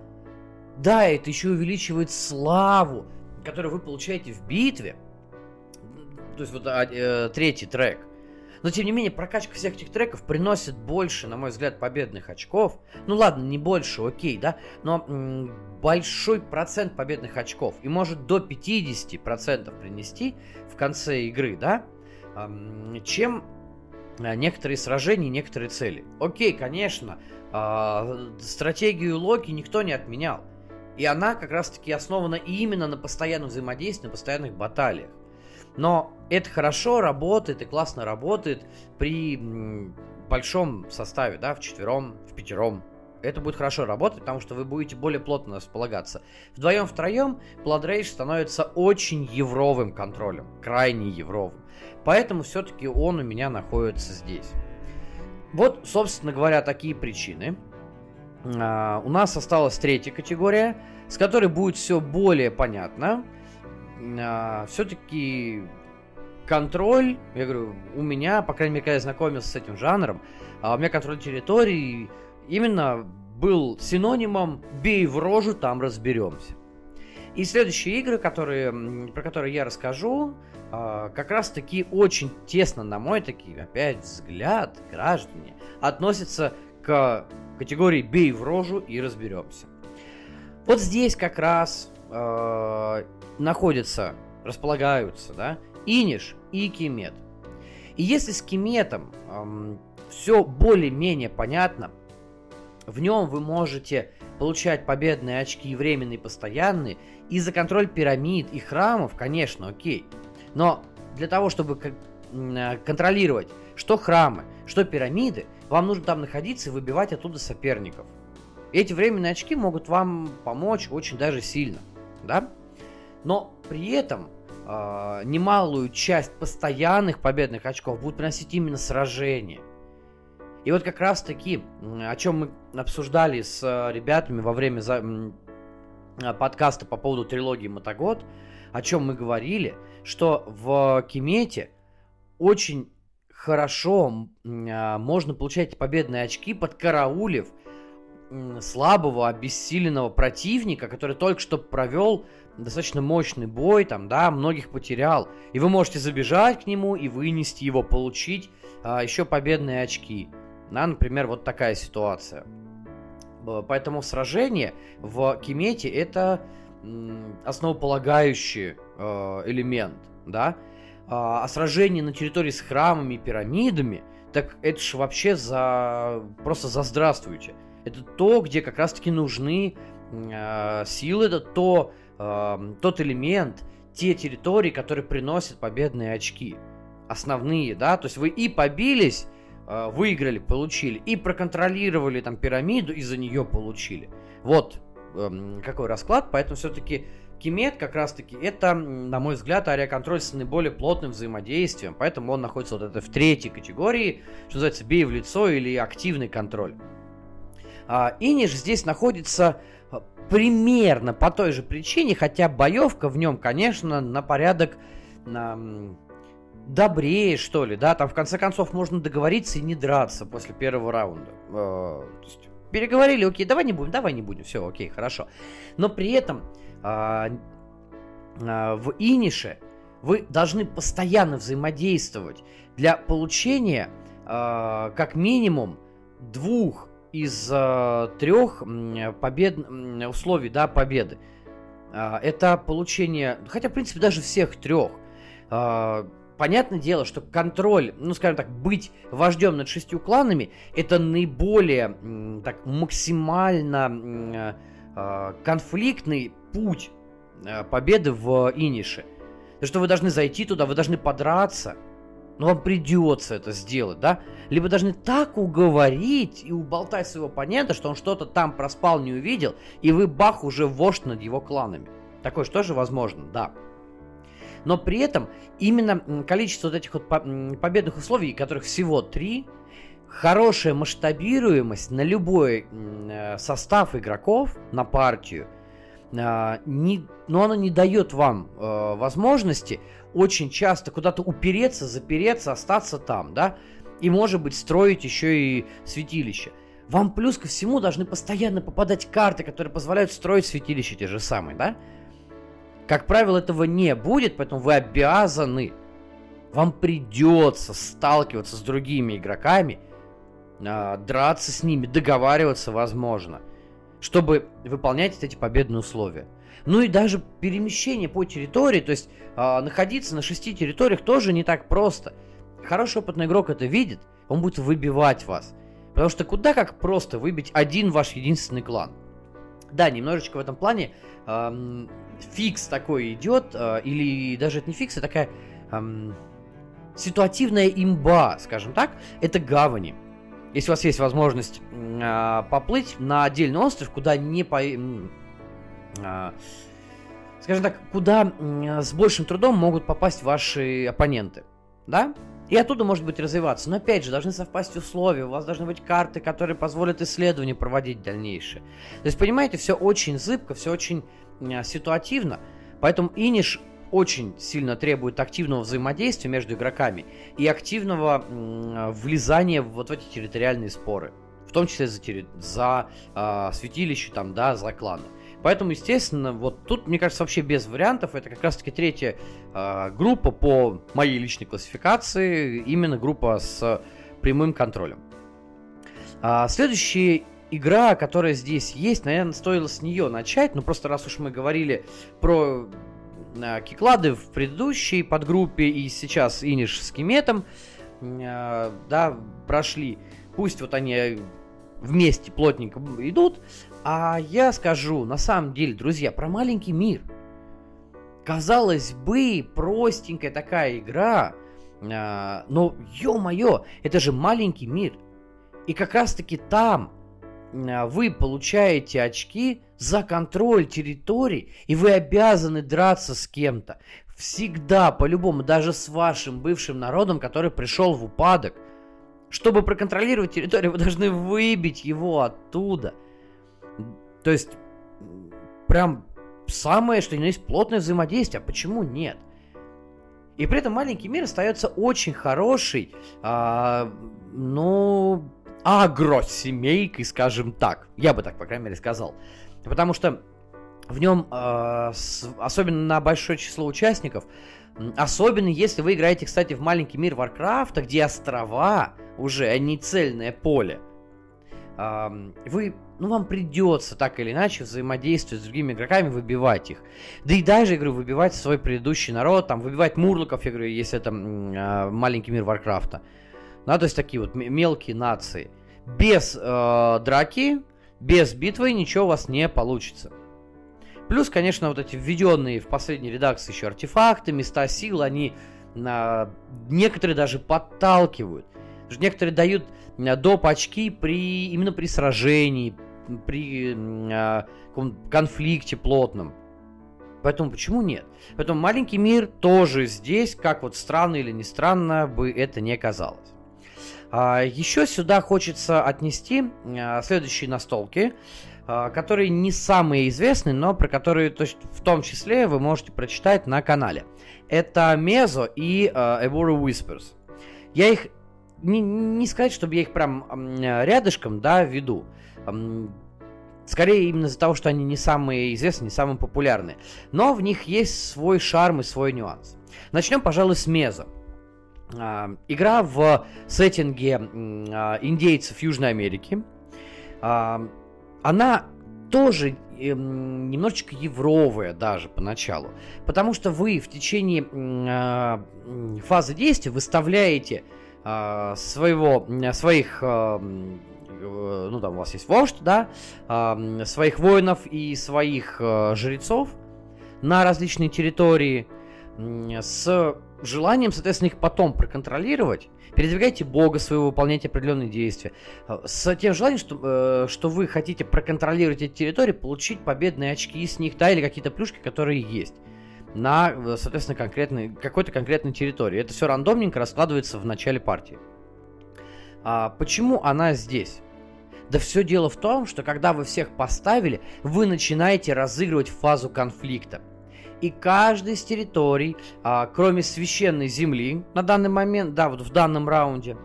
Да, это еще увеличивает славу, которую вы получаете в битве. То есть вот а, э, третий трек. Но тем не менее, прокачка всех этих треков приносит больше, на мой взгляд, победных очков. Ну ладно, не больше, окей, да, но м- большой процент победных очков и может до 50% принести в конце игры, да, чем а, некоторые сражения, некоторые цели. Окей, конечно, э, стратегию Локи никто не отменял. И она как раз-таки основана именно на постоянном взаимодействии, на постоянных баталиях. Но это хорошо работает и классно работает при большом составе, да, в четвером, в пятером, это будет хорошо работать, потому что вы будете более плотно располагаться. Вдвоем-втроем Blood Rage становится очень евровым контролем, крайне евровым. Поэтому все-таки он у меня находится здесь. Вот, собственно говоря, такие причины. А, у нас осталась третья категория, с которой будет все более понятно. А, все-таки контроль, я говорю, у меня, по крайней мере, когда я знакомился с этим жанром, а у меня контроль территории именно был синонимом «бей в рожу, там разберемся». И следующие игры, которые, про которые я расскажу, а, как раз таки очень тесно, на мой таки, опять взгляд, граждане, относятся к категории «бей в рожу и разберемся». Вот здесь как раз э, находятся, располагаются, да, Иниш и Кемет. И если с Кеметом эм, все более-менее понятно, в нем вы можете получать победные очки временные и постоянные, и за контроль пирамид и храмов, конечно, окей. Но для того, чтобы э, контролировать что храмы, что пирамиды, вам нужно там находиться и выбивать оттуда соперников. эти временные очки могут вам помочь очень даже сильно, да? Но при этом э, немалую часть постоянных победных очков будут приносить именно сражения. И вот как раз таки, о чем мы обсуждали с э, ребятами во время за... Э, подкаста по поводу трилогии Мотогод, о чем мы говорили, что в Кимете очень хорошо э, можно получать победные очки под караулев слабого, обессиленного противника, который только что провел достаточно мощный бой, там, да, многих потерял. И вы можете забежать к нему и вынести его, получить а, еще победные очки. Да, например, вот такая ситуация. Поэтому сражение в Кимете это основополагающий э, элемент, да. А, а сражение на территории с храмами и пирамидами, так это же вообще за просто за здравствуйте. Это то, где как раз-таки нужны э, силы, это то, э, тот элемент, те территории, которые приносят победные очки. Основные, да, то есть вы и побились, выиграли, получили, и проконтролировали там пирамиду, и за нее получили. Вот э, какой расклад, поэтому все-таки Кимет как раз-таки это, на мой взгляд, ариоконтроль с наиболее плотным взаимодействием, поэтому он находится вот это в третьей категории, что называется бей в лицо или активный контроль. А, Иниш здесь находится а, примерно по той же причине, хотя боевка в нем, конечно, на порядок на, добрее, что ли, да, там в конце концов можно договориться и не драться после первого раунда. Э, есть, переговорили, окей, давай не будем, давай не будем, все, окей, хорошо. Но при этом э, э, в Инише вы должны постоянно взаимодействовать для получения э, как минимум двух из э, трех побед, условий да, победы. Э, это получение, хотя в принципе даже всех трех. Э, понятное дело, что контроль, ну скажем так, быть вождем над шестью кланами, это наиболее так максимально э, конфликтный путь э, победы в Инише. То, что вы должны зайти туда, вы должны подраться, но вам придется это сделать, да? Либо должны так уговорить и уболтать своего оппонента, что он что-то там проспал, не увидел, и вы бах уже вождь над его кланами. Такое же тоже возможно, да. Но при этом именно количество вот этих вот победных условий, которых всего три, хорошая масштабируемость на любой э, состав игроков, на партию, э, не, но она не дает вам э, возможности очень часто куда-то упереться, запереться, остаться там, да, и, может быть, строить еще и святилище. Вам плюс ко всему должны постоянно попадать карты, которые позволяют строить святилища те же самые, да? Как правило, этого не будет, поэтому вы обязаны, вам придется сталкиваться с другими игроками, э, драться с ними, договариваться, возможно, чтобы выполнять эти победные условия. Ну и даже перемещение по территории, то есть э, находиться на шести территориях тоже не так просто. Хороший опытный игрок это видит, он будет выбивать вас. Потому что куда как просто выбить один ваш единственный клан. Да, немножечко в этом плане фикс такой идет, э, или даже это не фикс, а такая эм, ситуативная имба, скажем так, это гавани. если у вас есть возможность э, поплыть на отдельный остров, куда не по... Э, скажем так, куда э, с большим трудом могут попасть ваши оппоненты, да? И оттуда, может быть, развиваться. Но, опять же, должны совпасть условия. У вас должны быть карты, которые позволят исследования проводить дальнейшие. То есть, понимаете, все очень зыбко, все очень ситуативно. Поэтому Иниш очень сильно требует активного взаимодействия между игроками и активного влезания вот в эти территориальные споры. В том числе за, за э, святилище, там, да, за кланы. Поэтому, естественно, вот тут, мне кажется, вообще без вариантов. Это как раз-таки третья э, группа по моей личной классификации. Именно группа с прямым контролем. А, следующая игра, которая здесь есть, наверное, стоило с нее начать. Но просто раз уж мы говорили про э, киклады в предыдущей подгруппе и сейчас Иниш с Кеметом, э, да, прошли. Пусть вот они вместе плотненько идут, а я скажу, на самом деле, друзья, про маленький мир. Казалось бы, простенькая такая игра, э, но, ё-моё, это же маленький мир. И как раз-таки там э, вы получаете очки за контроль территории, и вы обязаны драться с кем-то. Всегда, по-любому, даже с вашим бывшим народом, который пришел в упадок. Чтобы проконтролировать территорию, вы должны выбить его оттуда – то есть, прям самое, что ни есть плотное взаимодействие. А почему нет? И при этом маленький мир остается очень хороший, а, ну, агросемейкой, скажем так. Я бы так, по крайней мере, сказал. Потому что в нем, а, с, особенно на большое число участников, особенно если вы играете, кстати, в маленький мир Варкрафта, где острова уже, а не цельное поле, а, вы ну, вам придется так или иначе взаимодействовать с другими игроками, выбивать их. Да и даже, я говорю, выбивать свой предыдущий народ, там, выбивать мурлоков, я говорю, если это э, маленький мир Варкрафта. Ну, то есть такие вот мелкие нации. Без э, драки, без битвы ничего у вас не получится. Плюс, конечно, вот эти введенные в последней редакции еще артефакты, места сил, они э, некоторые даже подталкивают. Некоторые дают доп. очки при, именно при сражении, при э, конфликте плотном. Поэтому почему нет? Поэтому маленький мир тоже здесь, как вот странно или не странно бы это не казалось. А, еще сюда хочется отнести а, следующие настолки, а, которые не самые известные, но про которые в том числе вы можете прочитать на канале. Это Мезо и а, Evora Whispers. Я их не, не сказать, чтобы я их прям рядышком, да, веду. Скорее именно из-за того, что они не самые известные, не самые популярные. Но в них есть свой шарм и свой нюанс. Начнем, пожалуй, с Меза. А, игра в сеттинге а, индейцев Южной Америки. А, она тоже эм, немножечко евровая даже поначалу. Потому что вы в течение фазы действия выставляете своего, своих Э, ну там у вас есть вождь, да, своих воинов и своих э, жрецов на различные территории с желанием, соответственно, их потом проконтролировать, передвигайте бога своего, выполняйте определенные действия. Э, с тем желанием, что, что вы хотите проконтролировать эти территории, получить победные очки с них, да, или какие-то плюшки, которые есть на, соответственно, конкретной, какой-то конкретной территории. Это все рандомненько раскладывается в начале партии. А почему она здесь? Да все дело в том, что когда вы всех поставили, вы начинаете разыгрывать фазу конфликта. И каждый из территорий, а, кроме священной земли, на данный момент, да, вот в данном раунде,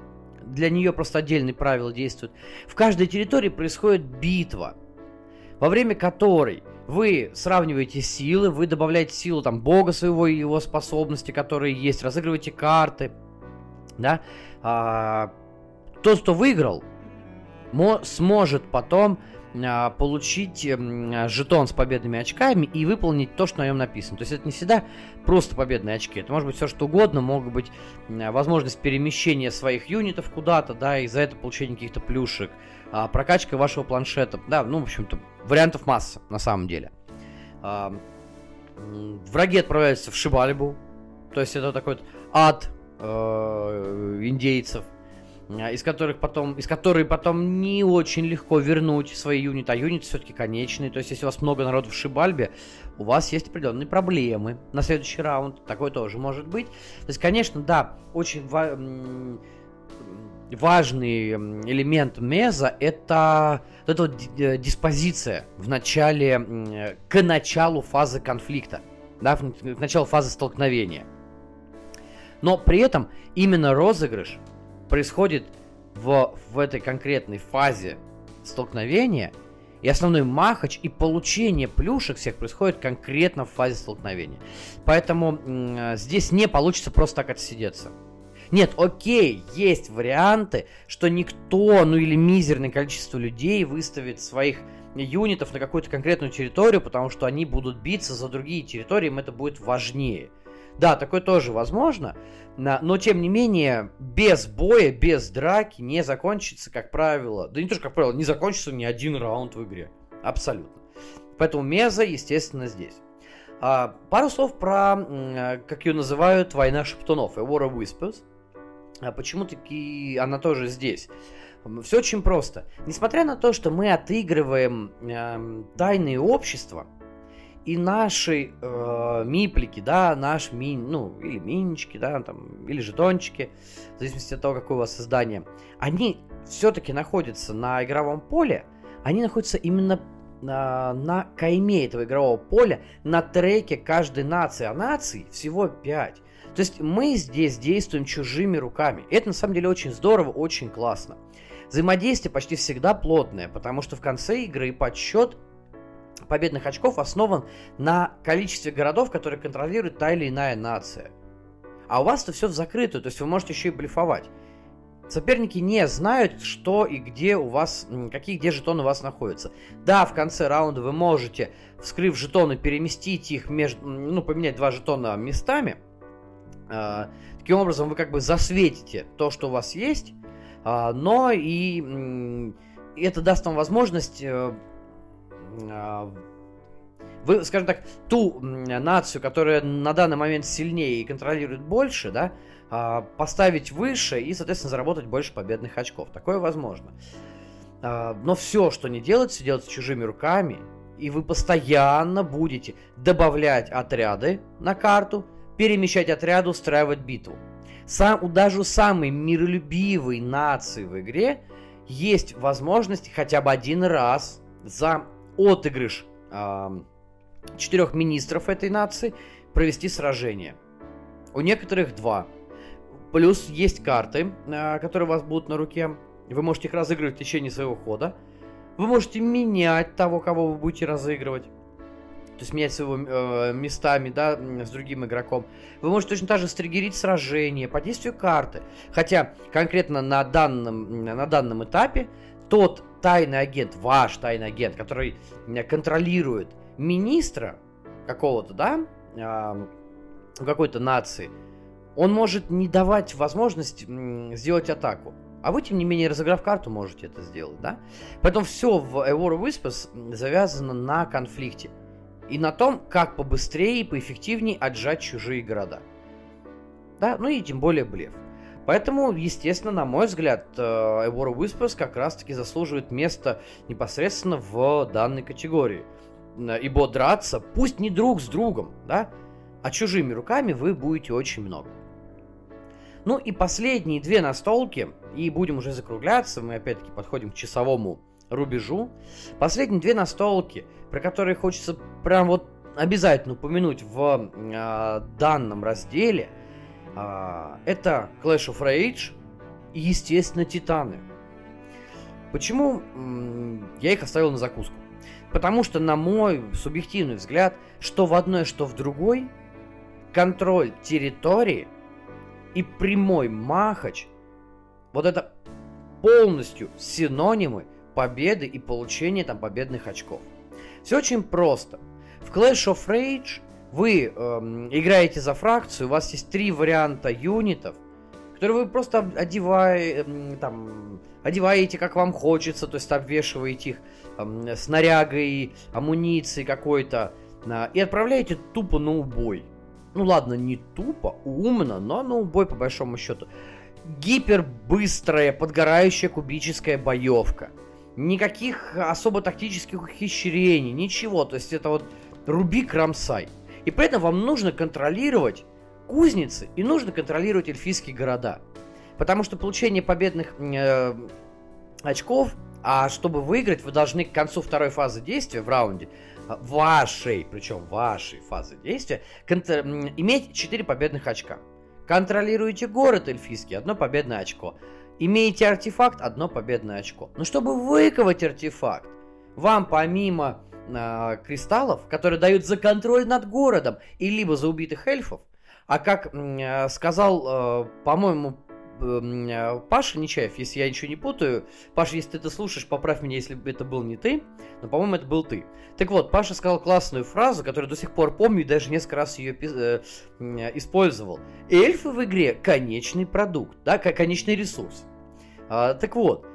для нее просто отдельные правила действуют, в каждой территории происходит битва, во время которой вы сравниваете силы, вы добавляете силу там бога своего и его способности, которые есть, разыгрываете карты, да, а, тот, кто выиграл, сможет потом получить а, жетон с победными очками и выполнить то, что на нем написано. То есть это не всегда просто победные очки. Это может быть все что угодно, могут быть а, возможность перемещения своих юнитов куда-то, да, и за это получение каких-то плюшек, а, прокачка вашего планшета. Да, ну, в общем-то, вариантов масса на самом деле. А, враги отправляются в Шибалибу, то есть это такой вот ад э, индейцев – из которых потом, из которых потом не очень легко вернуть свои юниты, а юниты все-таки конечные. То есть, если у вас много народу в Шибальбе, у вас есть определенные проблемы на следующий раунд. Такое тоже может быть. То есть, конечно, да, очень ва- важный элемент меза это вот эта вот э, диспозиция в начале, к началу фазы конфликта, да, к началу фазы столкновения. Но при этом именно розыгрыш происходит в, в этой конкретной фазе столкновения, и основной махач и получение плюшек всех происходит конкретно в фазе столкновения. Поэтому м- здесь не получится просто так отсидеться. Нет, окей, есть варианты, что никто, ну или мизерное количество людей выставит своих юнитов на какую-то конкретную территорию, потому что они будут биться за другие территории, им это будет важнее. Да, такое тоже возможно, но тем не менее, без боя, без драки не закончится, как правило, да не то, что как правило, не закончится ни один раунд в игре. Абсолютно. Поэтому меза, естественно, здесь. А, пару слов про, как ее называют, война шептунов, War of Whispers. А почему таки она тоже здесь? Все очень просто. Несмотря на то, что мы отыгрываем э, тайные общества, и наши э, миплики, да, наш ми, ну, или минички, да, там, или жетончики, в зависимости от того, какое у вас создание, они все-таки находятся на игровом поле, они находятся именно на, на кайме этого игрового поля, на треке каждой нации, а наций всего 5. То есть мы здесь действуем чужими руками. Это на самом деле очень здорово, очень классно. Взаимодействие почти всегда плотное, потому что в конце игры подсчет победных очков основан на количестве городов, которые контролирует та или иная нация. А у вас это все в закрытую, то есть вы можете еще и блефовать. Соперники не знают, что и где у вас, какие где жетоны у вас находятся. Да, в конце раунда вы можете, вскрыв жетоны, переместить их между, ну, поменять два жетона местами – а, таким образом, вы как бы засветите то, что у вас есть, а, но и это даст вам возможность э, вы, скажем так, ту нацию, которая на данный момент сильнее и контролирует больше, да, поставить выше и, соответственно, заработать больше победных очков. Такое возможно. Но все, что не делать, все делать чужими руками, и вы постоянно будете добавлять отряды на карту, перемещать отряды, устраивать битву. Сам, даже у самой миролюбивой нации в игре есть возможность хотя бы один раз за отыгрыш э, четырех министров этой нации провести сражение. У некоторых два. Плюс есть карты, э, которые у вас будут на руке. Вы можете их разыгрывать в течение своего хода. Вы можете менять того, кого вы будете разыгрывать то есть менять своего э, местами, да, с другим игроком. Вы можете точно так же стригерить сражение по действию карты. Хотя конкретно на данном, на данном этапе тот тайный агент, ваш тайный агент, который контролирует министра какого-то, да, какой-то нации, он может не давать возможность сделать атаку. А вы, тем не менее, разыграв карту, можете это сделать, да? Поэтому все в A War of Whispers завязано на конфликте и на том, как побыстрее и поэффективнее отжать чужие города. Да, ну и тем более блеф. Поэтому, естественно, на мой взгляд, of Whispers как раз-таки заслуживает места непосредственно в данной категории. Ибо драться, пусть не друг с другом, да, а чужими руками вы будете очень много. Ну и последние две настолки, и будем уже закругляться, мы опять-таки подходим к часовому рубежу. Последние две настолки, про которые хочется прям вот обязательно упомянуть в э, данном разделе, э, это Clash of Rage и, естественно, Титаны. Почему я их оставил на закуску? Потому что, на мой субъективный взгляд, что в одной, что в другой, контроль территории и прямой махач, вот это полностью синонимы – победы и получения там победных очков. Все очень просто. В Clash of Rage вы э, играете за фракцию, у вас есть три варианта юнитов, которые вы просто одеваете, э, там, одеваете как вам хочется, то есть обвешиваете их э, снарягой, амуницией какой-то, э, и отправляете тупо на убой. Ну ладно, не тупо, умно, но на убой по большому счету. гипербыстрая, подгорающая кубическая боевка. Никаких особо тактических ухищрений, ничего. То есть это вот руби кромсай. И при этом вам нужно контролировать кузницы и нужно контролировать эльфийские города. Потому что получение победных э, очков, а чтобы выиграть, вы должны к концу второй фазы действия в раунде, а, вашей, причем вашей фазы действия, контр- иметь 4 победных очка. Контролируете город эльфийский, одно победное очко. Имеете артефакт, одно победное очко. Но чтобы выковать артефакт, вам помимо э, кристаллов, которые дают за контроль над городом и либо за убитых эльфов, а как э, сказал, э, по-моему, Паша Нечаев, если я ничего не путаю, Паша, если ты это слушаешь, поправь меня, если это был не ты, но, по-моему, это был ты. Так вот, Паша сказал классную фразу, которую до сих пор помню и даже несколько раз ее э, использовал. Эльфы в игре – конечный продукт, да, конечный ресурс. Так вот,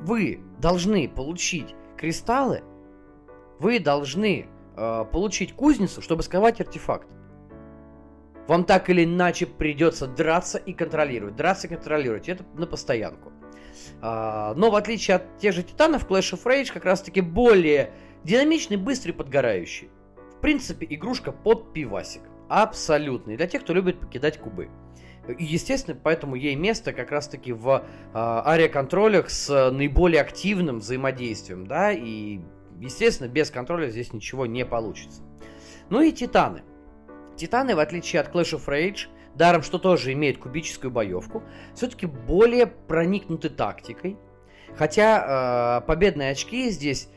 вы должны получить кристаллы, вы должны э, получить кузницу, чтобы сковать артефакт вам так или иначе придется драться и контролировать. Драться и контролировать. Это на постоянку. А, но в отличие от тех же титанов, Clash of Rage как раз таки более динамичный, быстрый, подгорающий. В принципе, игрушка под пивасик. Абсолютно. И для тех, кто любит покидать кубы. И, естественно, поэтому ей место как раз-таки в э, ариоконтролях с наиболее активным взаимодействием, да, и, естественно, без контроля здесь ничего не получится. Ну и Титаны. Титаны, в отличие от Clash of Rage, даром что тоже имеет кубическую боевку, все-таки более проникнуты тактикой. Хотя э, победные очки здесь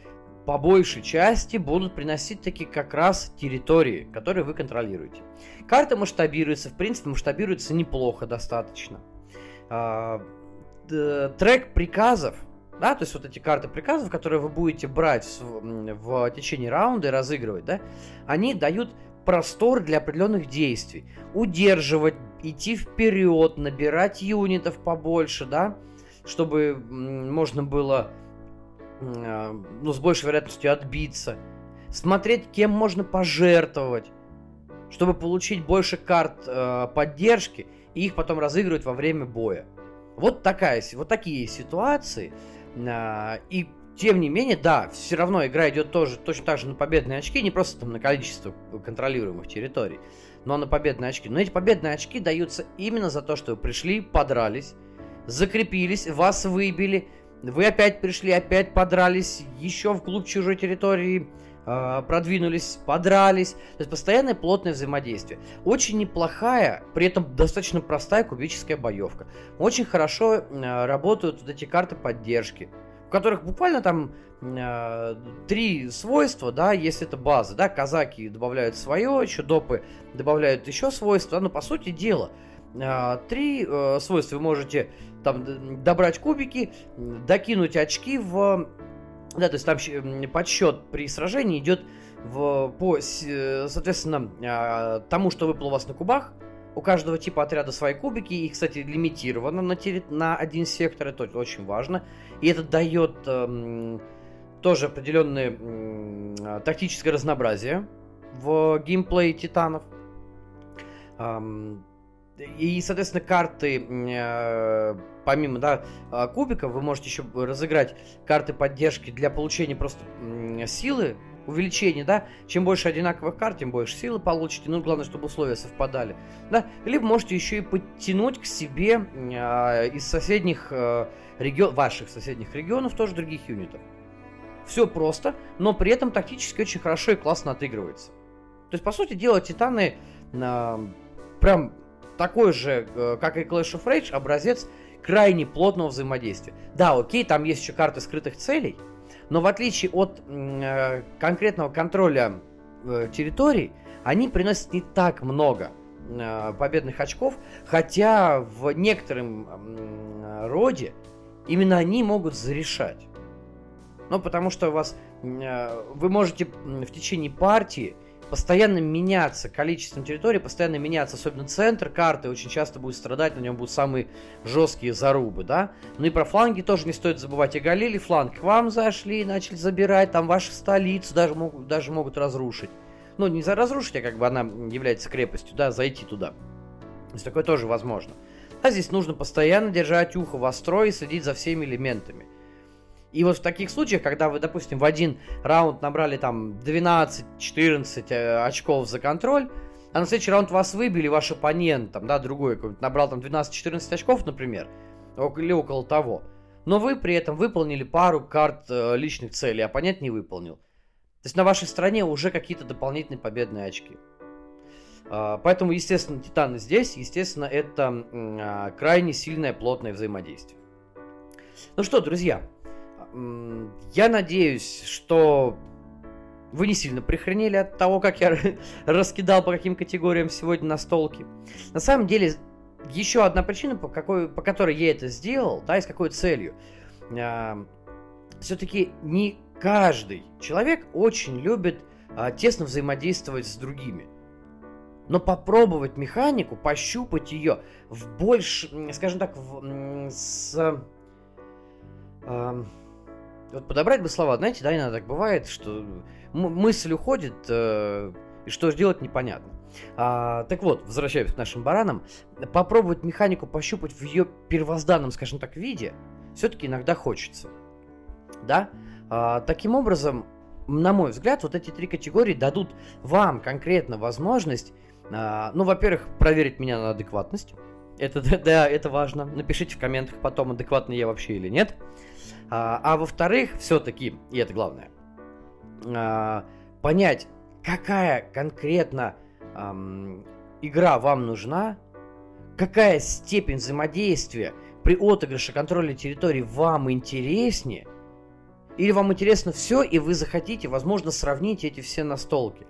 по большей части будут приносить такие как раз территории, которые вы контролируете. Карта масштабируется, в принципе, масштабируется неплохо достаточно. Э, трек приказов, да, то есть вот эти карты приказов, которые вы будете брать в, в течение раунда и разыгрывать, да, они дают простор для определенных действий. Удерживать, идти вперед, набирать юнитов побольше, да, чтобы можно было а, ну, с большей вероятностью отбиться. Смотреть, кем можно пожертвовать, чтобы получить больше карт э, поддержки и их потом разыгрывать во время боя. Вот такая, вот такие ситуации. Э, и тем не менее, да, все равно игра идет тоже точно так же на победные очки, не просто там на количество контролируемых территорий, но на победные очки. Но эти победные очки даются именно за то, что вы пришли, подрались, закрепились, вас выбили, вы опять пришли, опять подрались, еще вглубь чужой территории продвинулись, подрались. То есть постоянное плотное взаимодействие. Очень неплохая, при этом достаточно простая кубическая боевка. Очень хорошо э, работают вот эти карты поддержки которых буквально там э, три свойства, да, если это база, да, казаки добавляют свое, еще допы добавляют еще свойства, но по сути дела э, три э, свойства вы можете там добрать кубики, докинуть очки в, да, то есть там подсчет при сражении идет в, по, соответственно, э, тому, что выпало у вас на кубах, у каждого типа отряда свои кубики, и, кстати, лимитировано на, терри... на один сектор, это очень важно. И это дает эм, тоже определенное э, тактическое разнообразие в геймплее титанов. Эм, и, соответственно, карты, э, помимо да, а, кубиков, вы можете еще разыграть карты поддержки для получения просто э, силы увеличение, да, чем больше одинаковых карт, тем больше силы получите, ну, главное, чтобы условия совпадали, да, либо можете еще и подтянуть к себе э, из соседних э, регионов, ваших соседних регионов тоже других юнитов. Все просто, но при этом тактически очень хорошо и классно отыгрывается. То есть, по сути дела, Титаны э, прям такой же, э, как и Clash of Rage, образец крайне плотного взаимодействия. Да, окей, там есть еще карты скрытых целей, но в отличие от э, конкретного контроля э, территорий, они приносят не так много э, победных очков, хотя в некотором э, роде именно они могут зарешать. Ну, потому что у вас э, вы можете в течение партии постоянно меняться, количеством территорий постоянно меняться, особенно центр карты очень часто будет страдать, на нем будут самые жесткие зарубы, да. Ну и про фланги тоже не стоит забывать. И Галили фланг к вам зашли, начали забирать, там вашу столицу даже могут, даже могут разрушить. Ну, не за разрушить, а как бы она является крепостью, да, зайти туда. То есть такое тоже возможно. Да, здесь нужно постоянно держать ухо востро и следить за всеми элементами. И вот в таких случаях, когда вы, допустим, в один раунд набрали там 12-14 э, очков за контроль, а на следующий раунд вас выбили, ваш оппонент, там, да, другой набрал там 12-14 очков, например, или около того, но вы при этом выполнили пару карт э, личных целей, а оппонент не выполнил. То есть на вашей стороне уже какие-то дополнительные победные очки. А, поэтому, естественно, Титаны здесь, естественно, это а, крайне сильное плотное взаимодействие. Ну что, друзья, я надеюсь, что вы не сильно прихранили от того, как я раскидал по каким категориям сегодня на столке. На самом деле, еще одна причина, по, какой, по которой я это сделал, да, и с какой целью. А, все-таки не каждый человек очень любит а, тесно взаимодействовать с другими. Но попробовать механику, пощупать ее в больше, скажем так, в, с... Э, вот подобрать бы слова, знаете, да, иногда так бывает, что мысль уходит, э, и что сделать непонятно. А, так вот, возвращаясь к нашим баранам, попробовать механику пощупать в ее первозданном, скажем так, виде, все-таки иногда хочется. Да? А, таким образом, на мой взгляд, вот эти три категории дадут вам конкретно возможность а, ну, во-первых, проверить меня на адекватность. Это, да, это важно. Напишите в комментах потом, адекватный я вообще или нет. А, а во-вторых, все-таки, и это главное, а, понять, какая конкретно эм, игра вам нужна, какая степень взаимодействия при отыгрыше контроля территории вам интереснее, или вам интересно все, и вы захотите, возможно, сравнить эти все настолки.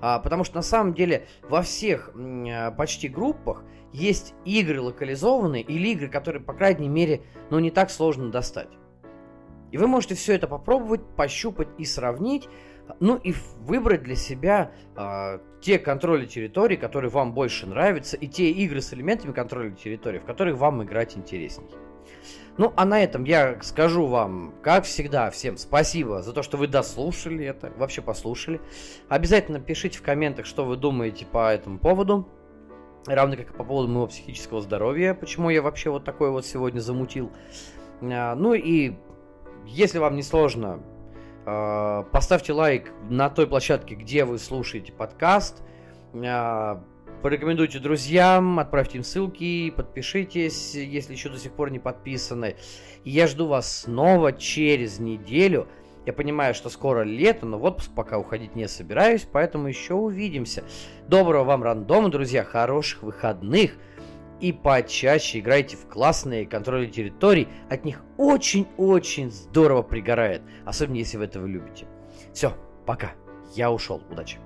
А, потому что на самом деле во всех а, почти группах есть игры локализованные или игры, которые, по крайней мере, ну не так сложно достать. И вы можете все это попробовать, пощупать и сравнить, ну и выбрать для себя э, те контроли территории, которые вам больше нравятся, и те игры с элементами контроля территории, в которых вам играть интересней. Ну, а на этом я скажу вам, как всегда, всем спасибо за то, что вы дослушали это, вообще послушали. Обязательно пишите в комментах, что вы думаете по этому поводу. Равно как и по поводу моего психического здоровья, почему я вообще вот такой вот сегодня замутил. А, ну и если вам не сложно, а, поставьте лайк на той площадке, где вы слушаете подкаст. А, Порекомендуйте друзьям, отправьте им ссылки, подпишитесь, если еще до сих пор не подписаны. И я жду вас снова через неделю. Я понимаю, что скоро лето, но в отпуск пока уходить не собираюсь, поэтому еще увидимся. Доброго вам рандома, друзья, хороших выходных. И почаще играйте в классные контроли территорий. От них очень-очень здорово пригорает. Особенно если вы этого любите. Все, пока. Я ушел. Удачи.